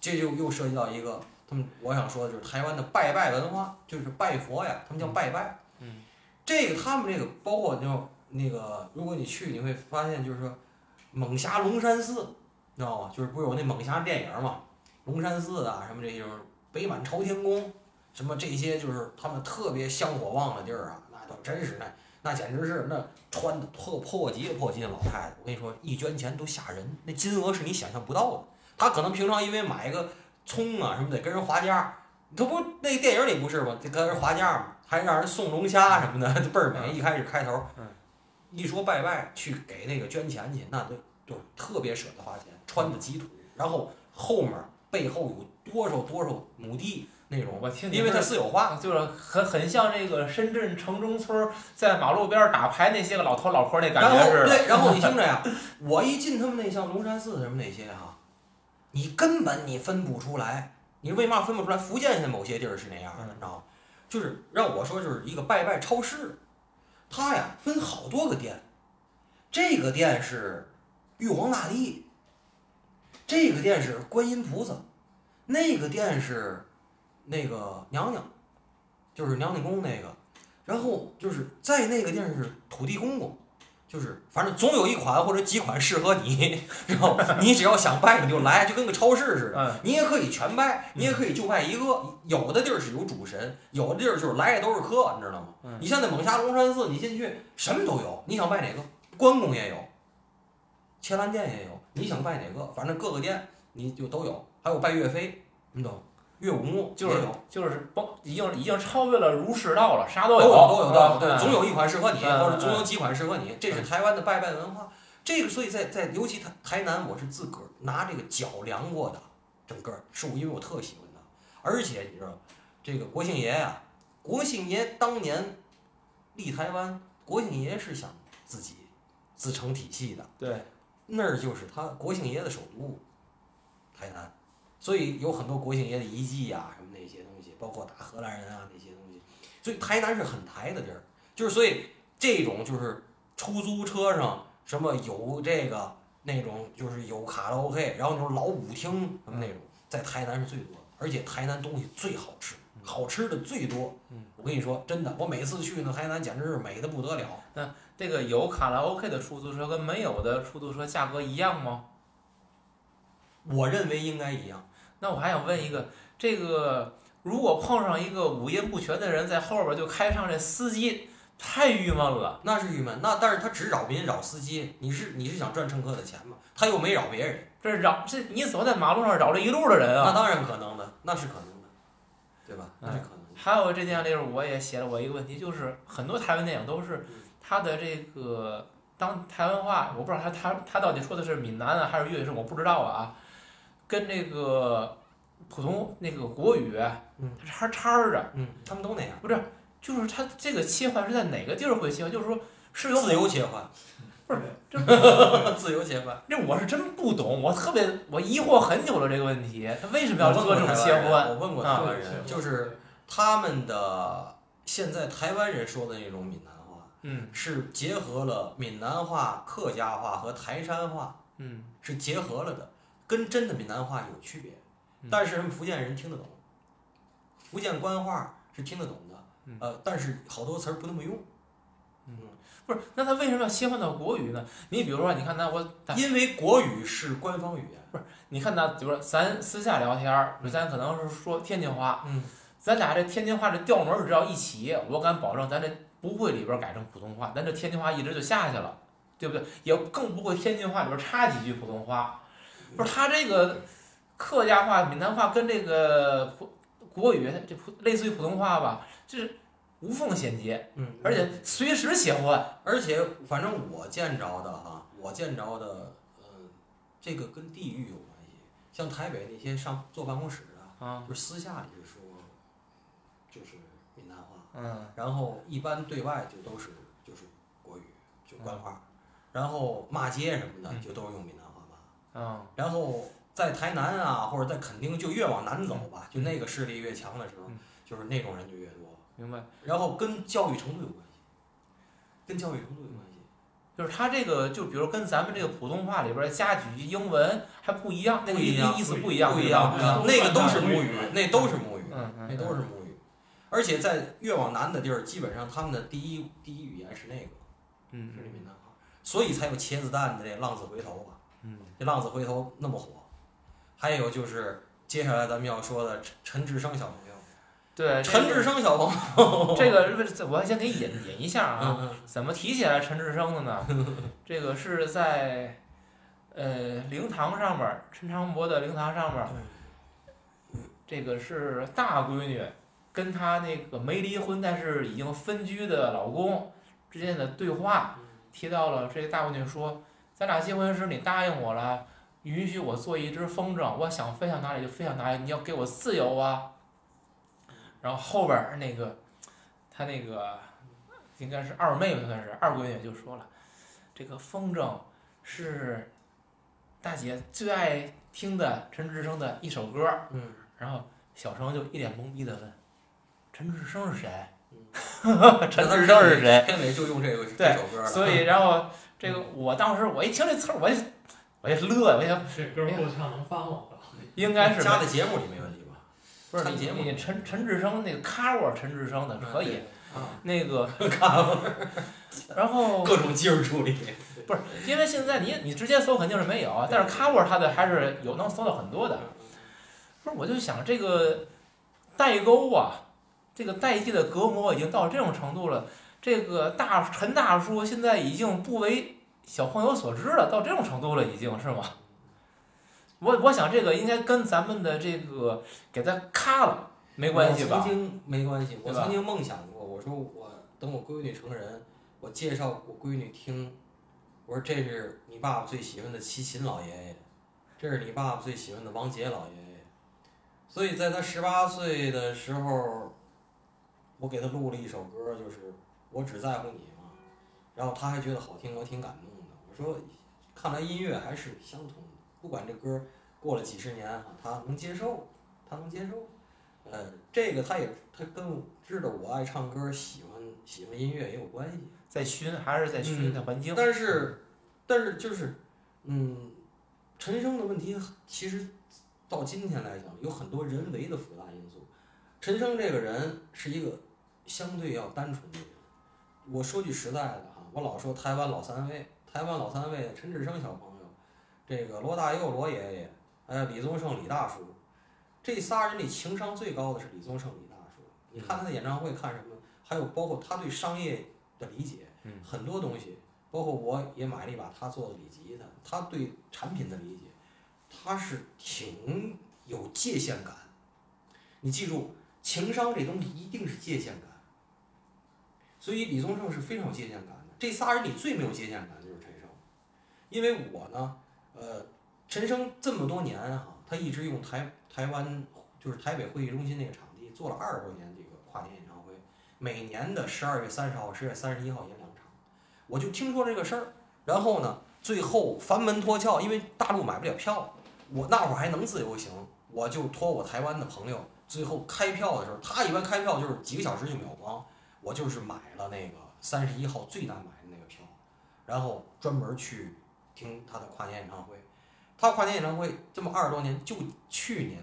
这就又涉及到一个他们我想说的就是台湾的拜拜文化，就是拜佛呀，他们叫拜拜。嗯，这个他们这个包括就那个，如果你去你会发现，就是说猛侠龙山寺，你知道吗？就是不是有那猛侠电影嘛？龙山寺啊，什么这种北满朝天宫，什么这些就是他们特别香火旺的地儿啊，那都真是那那简直是那穿的破破极破极的老太太，我跟你说，一捐钱都吓人，那金额是你想象不到的。他可能平常因为买一个葱啊什么得跟人划价，他不那电影里不是吗？得跟人划价嘛，还让人送龙虾什么的，倍儿美。一开始开头嗯，一说拜拜去给那个捐钱去，那都就特别舍得花钱，穿的极土，然后后面背后有多少多少亩地那种，我听你因为它私有化。就是很很像这个深圳城中村在马路边儿打牌那些个老头老婆那感觉似的。对，然后你听着呀，我一进他们那像龙山寺什么那些哈，你根本你分不出来。你为嘛分不出来？福建现在某些地儿是那样的，嗯你知道吗？就是让我说，就是一个拜拜超市，它呀分好多个殿，这个殿是玉皇大帝，这个殿是观音菩萨，那个殿是那个娘娘，就是娘娘宫那个，然后就是在那个殿是土地公公。就是反正总有一款或者几款适合你，然后你只要想拜你就来，就跟个超市似的。嗯，你也可以全拜，你也可以就拜一个。有的地儿是有主神，有的地儿就是来的都是客，你知道吗？嗯你像那猛侠龙山寺，你进去什么都有，你想拜哪个，关公也有，伽蓝殿也有，你想拜哪个，反正各个殿你就都有，还有拜岳飞，你懂？岳武穆就是。就是甭已经已经超越了儒释道了，啥都都有有都有都有，对，总有一款适合你，嗯或者总有几款适合你，这是台湾的拜拜文化。这个所以在在尤其台台南，我是自个儿拿这个脚量过的，整个儿是我因为我特喜欢它，而且你知道这个国庆爷呀、国庆爷当年立台湾，国庆爷是想自己自成体系的，对，那儿就是他国庆爷的首都，台南，所以有很多国庆爷的遗迹啊、什么那些东西，包括打荷兰人啊那些东西，所以台南是很台的地儿，就是所以这种就是出租车上什么有这个那种就是有卡拉 OK，然后那种老舞厅什么那种，在台南是最多的，而且台南东西最好吃，好吃的最多。嗯，我跟你说，真的，我每次去呢台南简直是美的不得了。那这个有卡拉 OK 的出租车跟没有的出租车价格一样吗？我认为应该一样。那我还想问一个，这个如果碰上一个五音不全的人在后边就开上这司机，太郁闷了。那是郁闷，那但是他只扰民扰司机，你是你是想赚乘客的钱吗？他又没扰别人，这扰这你走在马路上扰这一路的人啊！那当然可能的，那是可能的，对吧？那是可能的。还有这电影里边我也写了我一个问题，就是很多台湾电影都是他的这个当台湾话，我不知道他他他到底说的是闽南啊还是粤语，是我不知道啊，跟这个普通那个国语，嗯它叉叉着，嗯，他们都那样，不是就是它这个切换是在哪个地儿会切换？就是说是有自由切换，不是这自由切换。这我是真不懂，我特别我疑惑很久了这个问题，他为什么要做这种切换？我问过啊台湾人，就是他们的现在台湾人说的那种闽南话，嗯是结合了闽南话、客家话和台山话，嗯是结合了的，跟真的闽南话有区别嗯。但是人福建人听得懂，福建官话是听得懂的嗯，呃，但是好多词儿不那么用，嗯不是，那他为什么要切换到国语呢？你比如说，你看咱我因为国语是官方语言。不是你看咱，比如说咱私下聊天儿，咱可能是说天津话，嗯，咱俩这天津话这调门儿只要一起，我敢保证咱这不会里边儿改成普通话，咱这天津话一直就下去了，对不对？也更不会天津话里边儿插几句普通话。不是他这个客家话、闽南话跟这个普国语这普类似于普通话吧，就是无缝衔接，嗯，而且随时切换。而且反正我见着的哈，我见着的，嗯，这个跟地域有关系。像台北那些上坐办公室的，啊，就是私下里是说，就是闽南话，嗯然后一般对外就都是就是国语，就官话，然后骂街什么的嗯就都是用闽南。嗯然后在台南啊，或者在垦丁，就越往南走吧，就那个势力越强的时候嗯，就是那种人就越多。明白。然后跟教育程度有关系，跟教育程度有关系。就是他这个，就比如跟咱们这个普通话里边加几句英文还不一样，那个意意思不一样，不一样，嗯那个都是母语，那都是母语，那都是母语。而且在越往南的地儿，基本上他们的第一第一语言是那个，嗯是闽南话，所以才有茄子蛋的这浪子回头啊，嗯。这浪子回头那么火。还有就是接下来咱们要说的陈陈志生小朋友，对，陈志生小朋友，这个这个我先给你引引一下啊，嗯 怎么提起来陈志生的呢？这个是在呃灵堂上面，陈长博的灵堂上面，这个是大闺女跟她那个没离婚但是已经分居的老公之间的对话，提到了这大闺女说，咱俩结婚时你答应我了，允许我做一只风筝，我想飞向哪里就飞向哪里，你要给我自由啊。然后后边儿那个他那个应该是二妹妹算是二闺女就说了，这个风筝是大姐最爱听的陈志生的一首歌儿。嗯，然后小生就一脸懵逼的问：“陈志生是谁？嗯 陈志生是谁 片尾就用这个对这首歌？”了。所以，然后这个我当时我一听这词儿，我也我也乐呀，我想这歌够呛能翻了。应该是加在节目里没问题吧？不是看节目你你陈陈志生那个 cover 陈志生的可以，啊，那个 然后各种技术处理。不是因为现在你你直接搜肯定是没有，但是 cover 它的还是有能搜到很多的。不是，我就想这个代沟啊，这个代际的隔膜已经到这种程度了。这个大陈大叔现在已经不为小朋友所知了，到这种程度了，已经是吗？我我想这个应该跟咱们的这个给他咔了没关系吧曾？经没关系，我曾经梦想过，我说我等我闺女成人，我介绍我闺女听，我说这是你爸爸最喜欢的齐秦老爷爷，这是你爸爸最喜欢的王杰老爷爷，所以在他十八岁的时候，我给他录了一首歌，就是我只在乎你嘛，然后他还觉得好听，我挺感动的。我说，看来音乐还是相通的，不管这歌过了几十年啊，他能接受，他能接受。呃，这个他也他跟知道我爱唱歌，喜欢喜欢音乐也有关系。在熏还是在熏的环境？但是但是就是，嗯，陈升的问题其实到今天来讲，有很多人为的复杂因素。陈升这个人是一个相对要单纯的人。我说句实在的哈，我老说台湾老三位，台湾老三位陈志生小朋友，这个罗大佑罗爷爷，还有李宗盛李大叔，这仨人里情商最高的是李宗盛李大叔。你看他的演唱会看什么，还有包括他对商业的理解，嗯很多东西，包括我也买了一把他做的李吉他，他对产品的理解，他是挺有界限感。你记住，情商这东西一定是界限感。所以李宗盛是非常有界限感的。这仨人里最没有界限感因为我呢，呃，陈升这么多年哈、他一直用台台湾就是台北会议中心那个场地做了二十多年这个跨年演唱会，每年的十二月三十号、十月三十一号演两场，我就听说这个事儿，然后呢，最后翻门脱壳，因为大陆买不了票，我那会儿还能自由行，我就托我台湾的朋友，最后开票的时候，他一般开票就是几个小时就秒光，我就是买了那个三十一号最难买的那个票，然后专门去听他的跨年演唱会。他跨年演唱会这么二十多年，就去年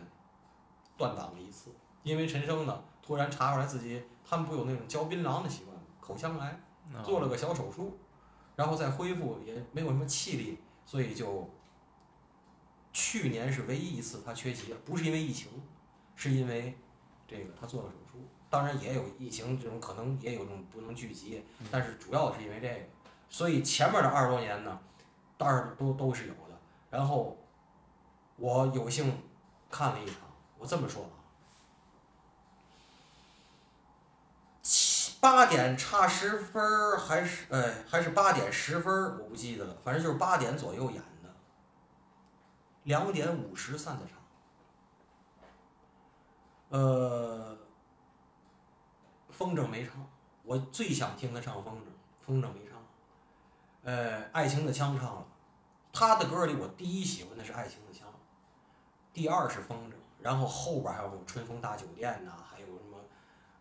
断档了一次，因为陈升呢突然查出来自己他们不有那种嚼槟榔的习惯吗？口腔癌。做了个小手术，然后再恢复也没有什么气力，所以就去年是唯一一次他缺席了，不是因为疫情，是因为这个他做了手术。当然也有疫情这种可能，也有这种不能聚集，但是主要是因为这个，所以前面的二十多年呢，当然都都是有的。然后我有幸看了一场，我这么说啊，七八点差十分还是哎还是八点十分，我不记得了，反正就是八点左右演的，两点五十散的场。呃，风筝没唱，我最想听他唱风筝，风筝没唱。呃，爱情的枪唱了，他的歌里我第一喜欢的是爱情的枪，第二是风筝，然后后边还有什么春风大酒店呐、还有什么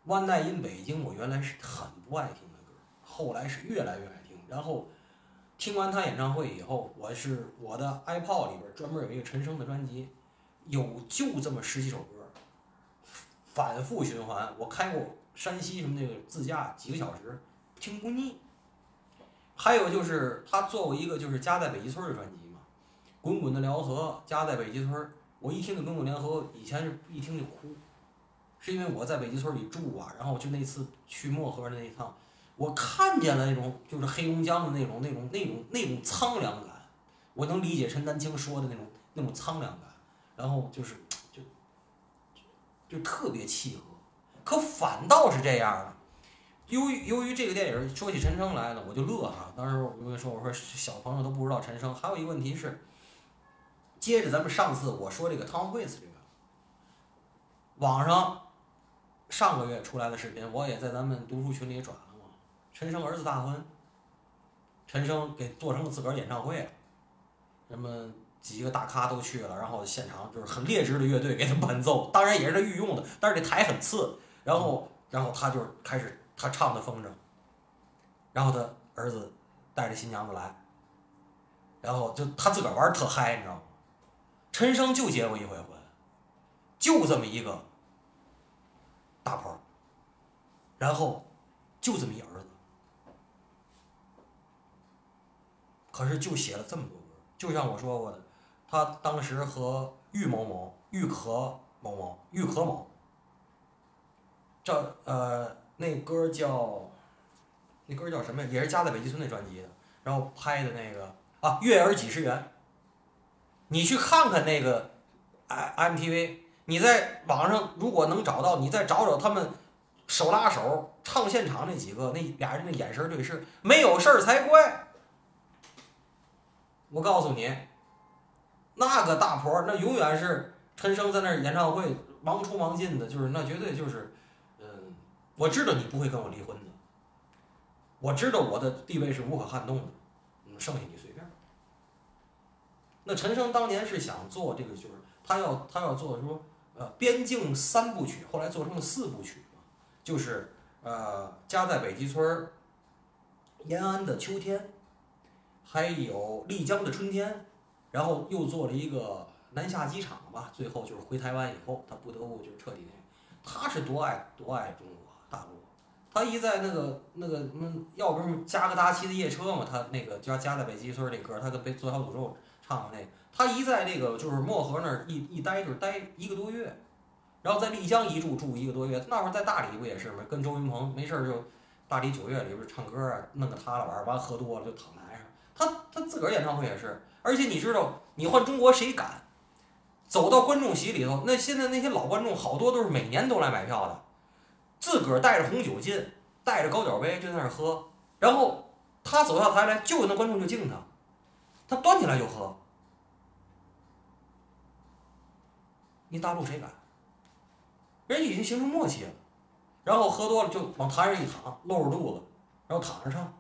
One Night in 北京，我原来是很不爱听的歌，后来是越来越爱听。然后听完他演唱会以后，我是我的 iPod 里边专门有一个陈升的专辑，有就这么十几首歌，反复循环。我开过山西什么那个自驾几个小时，听不腻。还有就是他做过一个就是家在北极村的专辑嘛，《滚滚的辽河》家在北极村，我一听《滚滚辽河》，以前是一听就哭。是因为我在北极村里住啊，然后就那次去漠河的那一趟，我看见了那种就是黑龙江的那种那种那种那种苍凉感，我能理解陈丹青说的那种那种苍凉感，然后就是 就就就特别契合，可反倒是这样的。由于由于这个电影说起陈升来了，我就乐哈。当时我跟你说，我说小朋友都不知道陈升。还有一个问题是，接着咱们上次我说这个 Tom Waits 这个，网上上个月出来的视频，我也在咱们读书群里转了嘛。陈升儿子大婚，陈升给做成了自个儿演唱会，什么几个大咖都去了，然后现场就是很劣质的乐队给他伴奏，当然也是他御用的，但是这台很次，然后然后他就开始他唱的风筝，然后他儿子带着新娘子来，然后就他自个儿玩儿特嗨，你知道吗？陈升就结过一回婚，就这么一个大婆，然后就这么一儿子，可是就写了这么多歌，就像我说过的，他当时和郁某某、郁可某某、郁可某，这呃那歌叫那歌叫什么呀？也是加在北极村那专辑的，然后拍的那个啊，月儿几十元。你去看看那个 I MTV，你在网上如果能找到，你再找找他们手拉手唱现场那几个，那俩人的眼神对视，没有事儿才怪。我告诉你，那个大婆那永远是陈升在那儿演唱会忙出忙进的，就是那绝对就是，我知道你不会跟我离婚的，我知道我的地位是无可撼动的，嗯，剩下你随便。那陈升当年是想做这个，就是他要他要做说呃边境三部曲，后来做成了四部曲嘛，就是呃家在北极村儿，延安的秋天，还有丽江的春天，然后又做了一个南下机场吧，最后就是回台湾以后，他不得不就彻底，他是多爱多爱中国大陆，他一在那个那个那，要不是加个达奇的夜车嘛，他那个加加在北极村那歌，他跟北左小诅咒唱的那，他一在那个就是漠河那儿一一待就是待一个多月，然后在丽江一住住一个多月，那会儿在大理不也是吗？跟周云鹏没事儿就大理九月里边唱歌啊，弄个塌了玩儿，完喝多了就躺台上。他他自个儿演唱会也是，而且你知道，你换中国谁敢走到观众席里头？那现在那些老观众好多都是每年都来买票的，自个儿带着红酒进，带着高脚杯就在那儿喝，然后他走下台来，就那观众就敬他，他端起来就喝。你大陆谁敢？人已经形成默契了，然后喝多了就往台上一躺，露着肚子，然后躺着唱，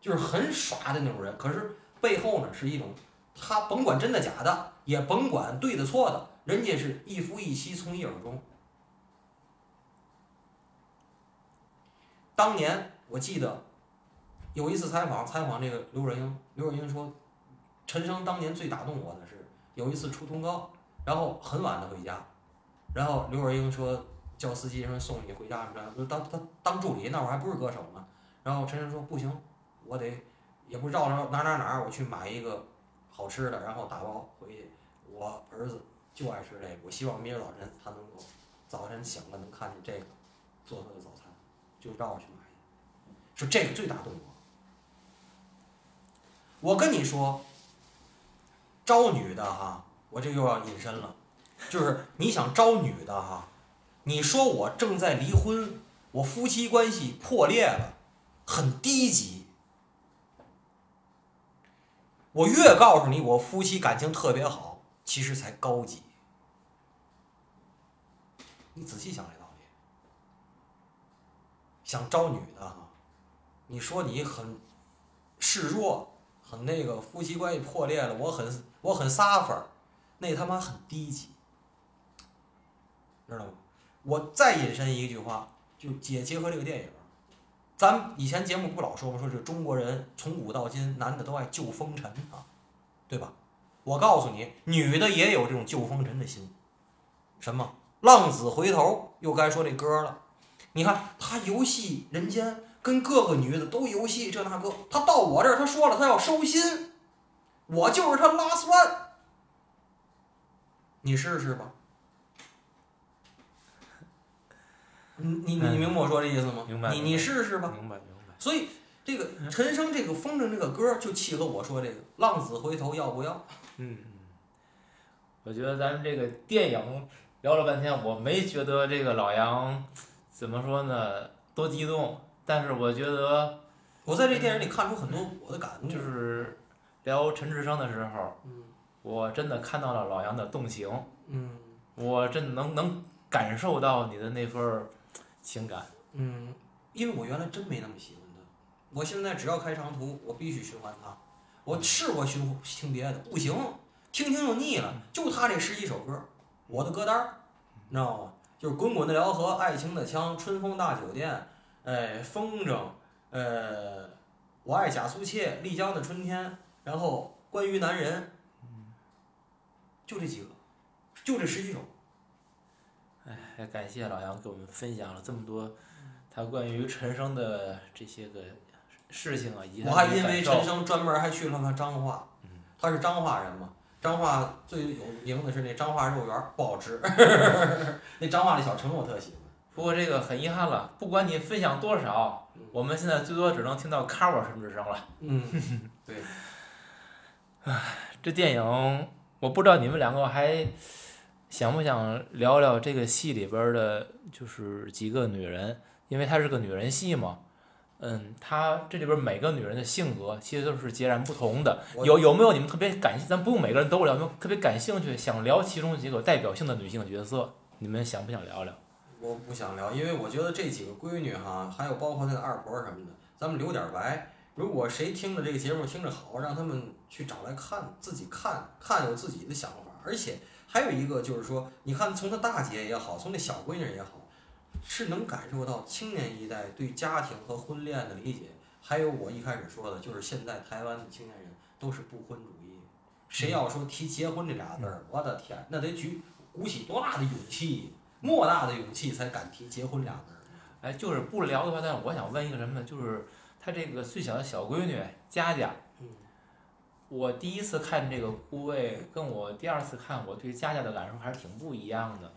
就是很耍的那种人。可是背后呢是一种，他甭管真的假的，也甭管对的错的，人家是一夫一妻，从一而终。当年我记得有一次采访，采访这个刘若英，刘若英说，陈升当年最打动我的是有一次出通告，然后很晚的回家，然后刘若英说叫司机说送你回家什么的，当当当助理那会儿还不是歌手呢，然后陈升说不行，我得也不绕着哪哪哪儿我去买一个好吃的，然后打包回去，我儿子就爱吃这个，我希望明儿早晨他能够早晨醒了能看见这个做他的早餐，就让我去买，说这个最打动我。我跟你说，招女的哈，我这又要隐身了，就是你想招女的哈，你说我正在离婚，我夫妻关系破裂了，很低级。我越告诉你我夫妻感情特别好，其实才高级。你仔细想想，想招女的哈，你说你很示弱，很那个夫妻关系破裂了，我很我很撒粉儿，那他妈很低级，知道吗？我再引申一句话，就结结合这个电影，咱以前节目不老说吗？说这中国人从古到今，男的都爱救风尘啊，对吧？我告诉你，女的也有这种救风尘的心。什么？浪子回头，又该说这歌了。你看他游戏人间，跟各个女的都游戏这那个，他到我这儿，他说了他要收心，我就是他 last one。你试试吧。你你你明白我说这意思吗？明白你你试试吧。明白明白。所以这个陈升这个风筝这个歌就契合我说这个浪子回头要不要？嗯，我觉得咱们这个电影聊了半天，我没觉得这个老杨怎么说呢，多激动。但是我觉得我在这电影里看出很多我的感悟，就是聊陈志生的时候，嗯我真的看到了老杨的动情，嗯我真的能能感受到你的那份儿情感。嗯，因为我原来真没那么喜欢他，我现在只要开长途，我必须循环他。我试过循听别的，不行，听听就腻了，就他这十几首歌，我的歌单儿，你知道吗？就是滚滚的辽河、爱情的枪、春风大酒店，哎，风筝，呃，我爱贾苏切、丽江的春天，然后关于男人，就这几个，就这十几首。哎感谢老杨给我们分享了这么多他关于陈升的这些个事情啊，以及我还因为陈升专门还去了趟彰化，他是彰化人嘛，彰化最有名的是那彰化肉圆儿不好吃，那彰化的小城我特喜欢。不过这个很遗憾了，不管你分享多少，我们现在最多只能听到 cover 陈志生了。嗯，对，这电影我不知道你们两个还想不想聊聊这个戏里边的，就是几个女人，因为它是个女人戏嘛。嗯，她这里边儿每个女人的性格其实都是截然不同的。有有没有你们特别感，咱不用每个人都聊，有没有特别感兴趣，想聊其中几个有代表性的女性角色？你们想不想聊聊？我不想聊，因为我觉得这几个闺女哈，还有包括那个二婆什么的，咱们留点白。如果谁听了这个节目听着好，让他们去找来看，自己看看有自己的想法。而且还有一个就是说，你看从她大姐也好，从那小闺女也好，是能感受到青年一代对家庭和婚恋的理解。还有我一开始说的，就是现在台湾的青年人都是不婚主义，谁要说提结婚这俩字儿，我的天，那得举鼓起多大的勇气，莫大的勇气才敢提结婚俩字儿。哎，就是不聊的话，但是我想问一个什么呢？就是他这个最小的小闺女佳佳，嗯我第一次看这个顾魏，跟我第二次看，我对佳佳的感受还是挺不一样的。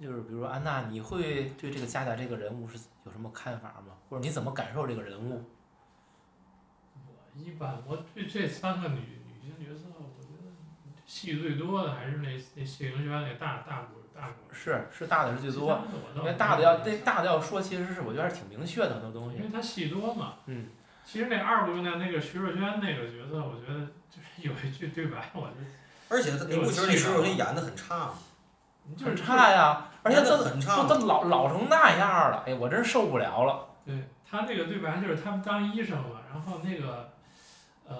就是比如说安娜，你会对这个佳佳这个人物是有什么看法吗？或者你怎么感受这个人物？我一般我对这三个女女性角色，我觉得戏最多的还是那那谢盈萱那大大姑大姑。是是大的是最多，因为大的要那大的要说，其实是我觉得还是挺明确的很多东西。因为她戏多嘛。嗯。其实那二姑娘那个徐若瑄那个角色，我觉得就是有一句对白，我觉得而且他你不觉得那时候人演的很差吗？就是差呀，而且演得都都都老老成那样了，哎，我真受不了了。对他那个对白就是他们当医生了，然后那个，呃，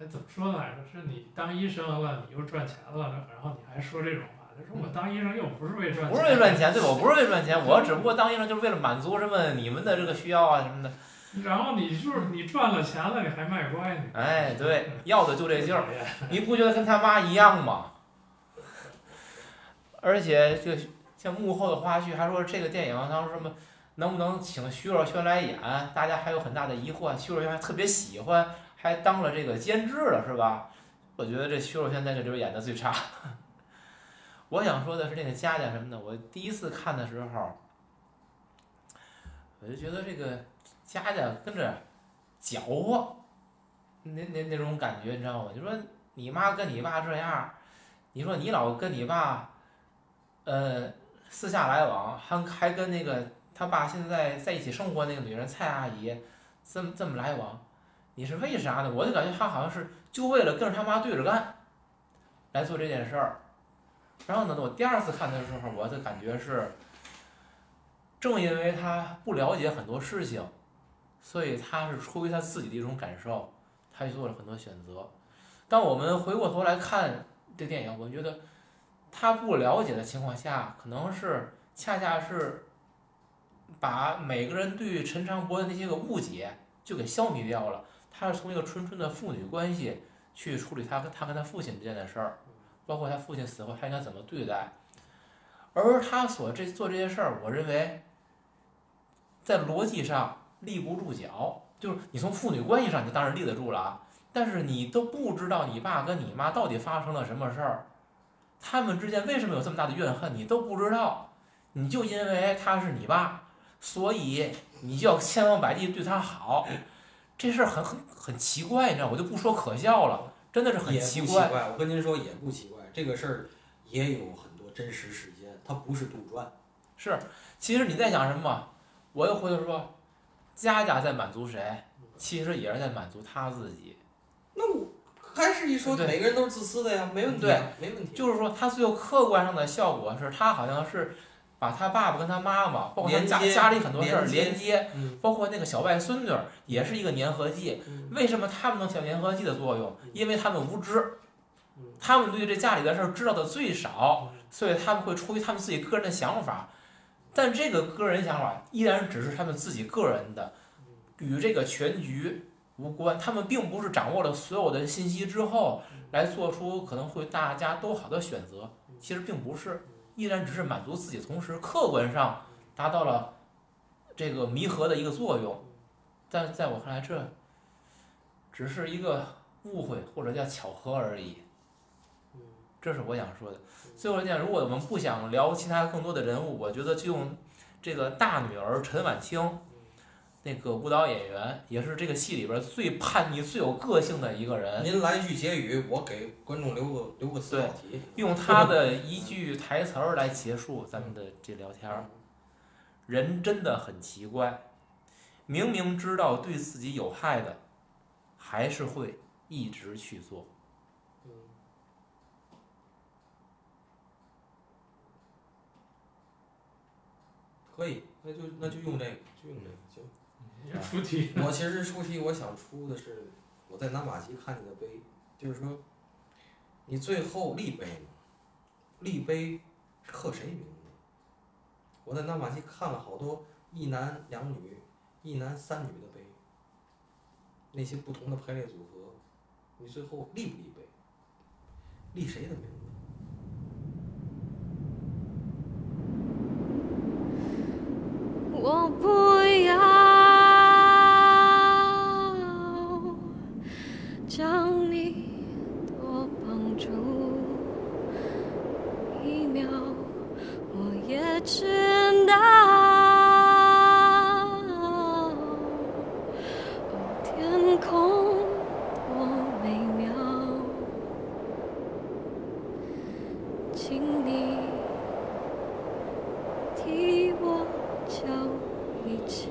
哎怎么说来着？是你当医生了，你又赚钱了，然后你还说这种话，他说我当医生又不是为赚钱，不是为赚钱，对吧？我不是为赚钱，我 只不过当医生就是为了满足什么你们的这个需要啊什么的。然后你就是你赚了钱了，你还卖乖呢。哎，对，要的就这劲儿，你不觉得跟他妈一样吗？而且这个像幕后的花絮，还说这个电影当时什么能不能请徐若瑄来演，大家还有很大的疑惑。徐若瑄还特别喜欢，还当了这个监制了，是吧？我觉得这徐若瑄在这里边演的最差。我想说的是那个佳佳什么的，我第一次看的时候，我就觉得这个佳佳跟着搅和，那那那种感觉你知道吗？就说你妈跟你爸这样，你说你老跟你爸，呃，私下来往，还还跟那个他爸现在在一起生活那个女人蔡阿姨，这么这么来往，你是为啥呢？我就感觉他好像是就为了跟着他妈对着干，来做这件事儿。然后呢，我第二次看的时候，我的感觉是，正因为他不了解很多事情，所以他是出于他自己的一种感受，他去做了很多选择。当我们回过头来看这电影，我觉得他不了解的情况下，可能是恰恰是把每个人对陈长博的那些个误解就给消弭掉了。他是从一个纯纯的父女关系去处理他跟他跟他父亲之间的事儿，包括他父亲死后他应该怎么对待。而他所这做这些事儿，我认为在逻辑上立不住脚，就是你从父女关系上你当然立得住了啊，但是你都不知道你爸跟你妈到底发生了什么事儿，他们之间为什么有这么大的怨恨，你都不知道，你就因为他是你爸，所以你就要千方百计对他好，这事儿很很很奇怪，你知道，我就不说可笑了，真的是很奇怪。奇怪，我跟您说也不奇怪，这个事儿也有很多真实事件，它不是杜撰。是，其实你在想什么？我又回头说，佳佳在满足谁？其实也是在满足他自己。那我还是一说，每个人都是自私的呀，没问题没问题。就是说，他最后客观上的效果是他好像是把他爸爸跟他妈妈，包括他家家里很多事儿连接包括那个小外孙女儿也是一个粘合剂。嗯为什么他们能起到粘合剂的作用？因为他们无知嗯，他们对这家里的事儿知道的最少，嗯所以他们会出于他们自己个人的想法，但这个个人想法依然只是他们自己个人的，与这个全局无关。他们并不是掌握了所有的信息之后来做出可能会大家都好的选择，其实并不是，依然只是满足自己，同时客观上达到了这个弥合的一个作用。但在我看来，这只是一个误会或者叫巧合而已。这是我想说的。最后一点，如果我们不想聊其他更多的人物，我觉得就用这个大女儿陈婉清，那个舞蹈演员，也是这个戏里边最叛逆、最有个性的一个人，您来一句结语，我给观众留个留个思考题。用他的一句台词儿来结束咱们的这聊天儿。人真的很奇怪，明明知道对自己有害的，还是会一直去做。可以，那就那就用这个，就用这个行。出题。我其实出题，我想出的是我在南马旗看见的碑，就是说，你最后立碑嘛，立碑刻谁名字？我在南马旗看了好多一男两女、一男三女的碑，那些不同的排列组合，你最后立不立碑？立谁的名字？替我瞧一瞧。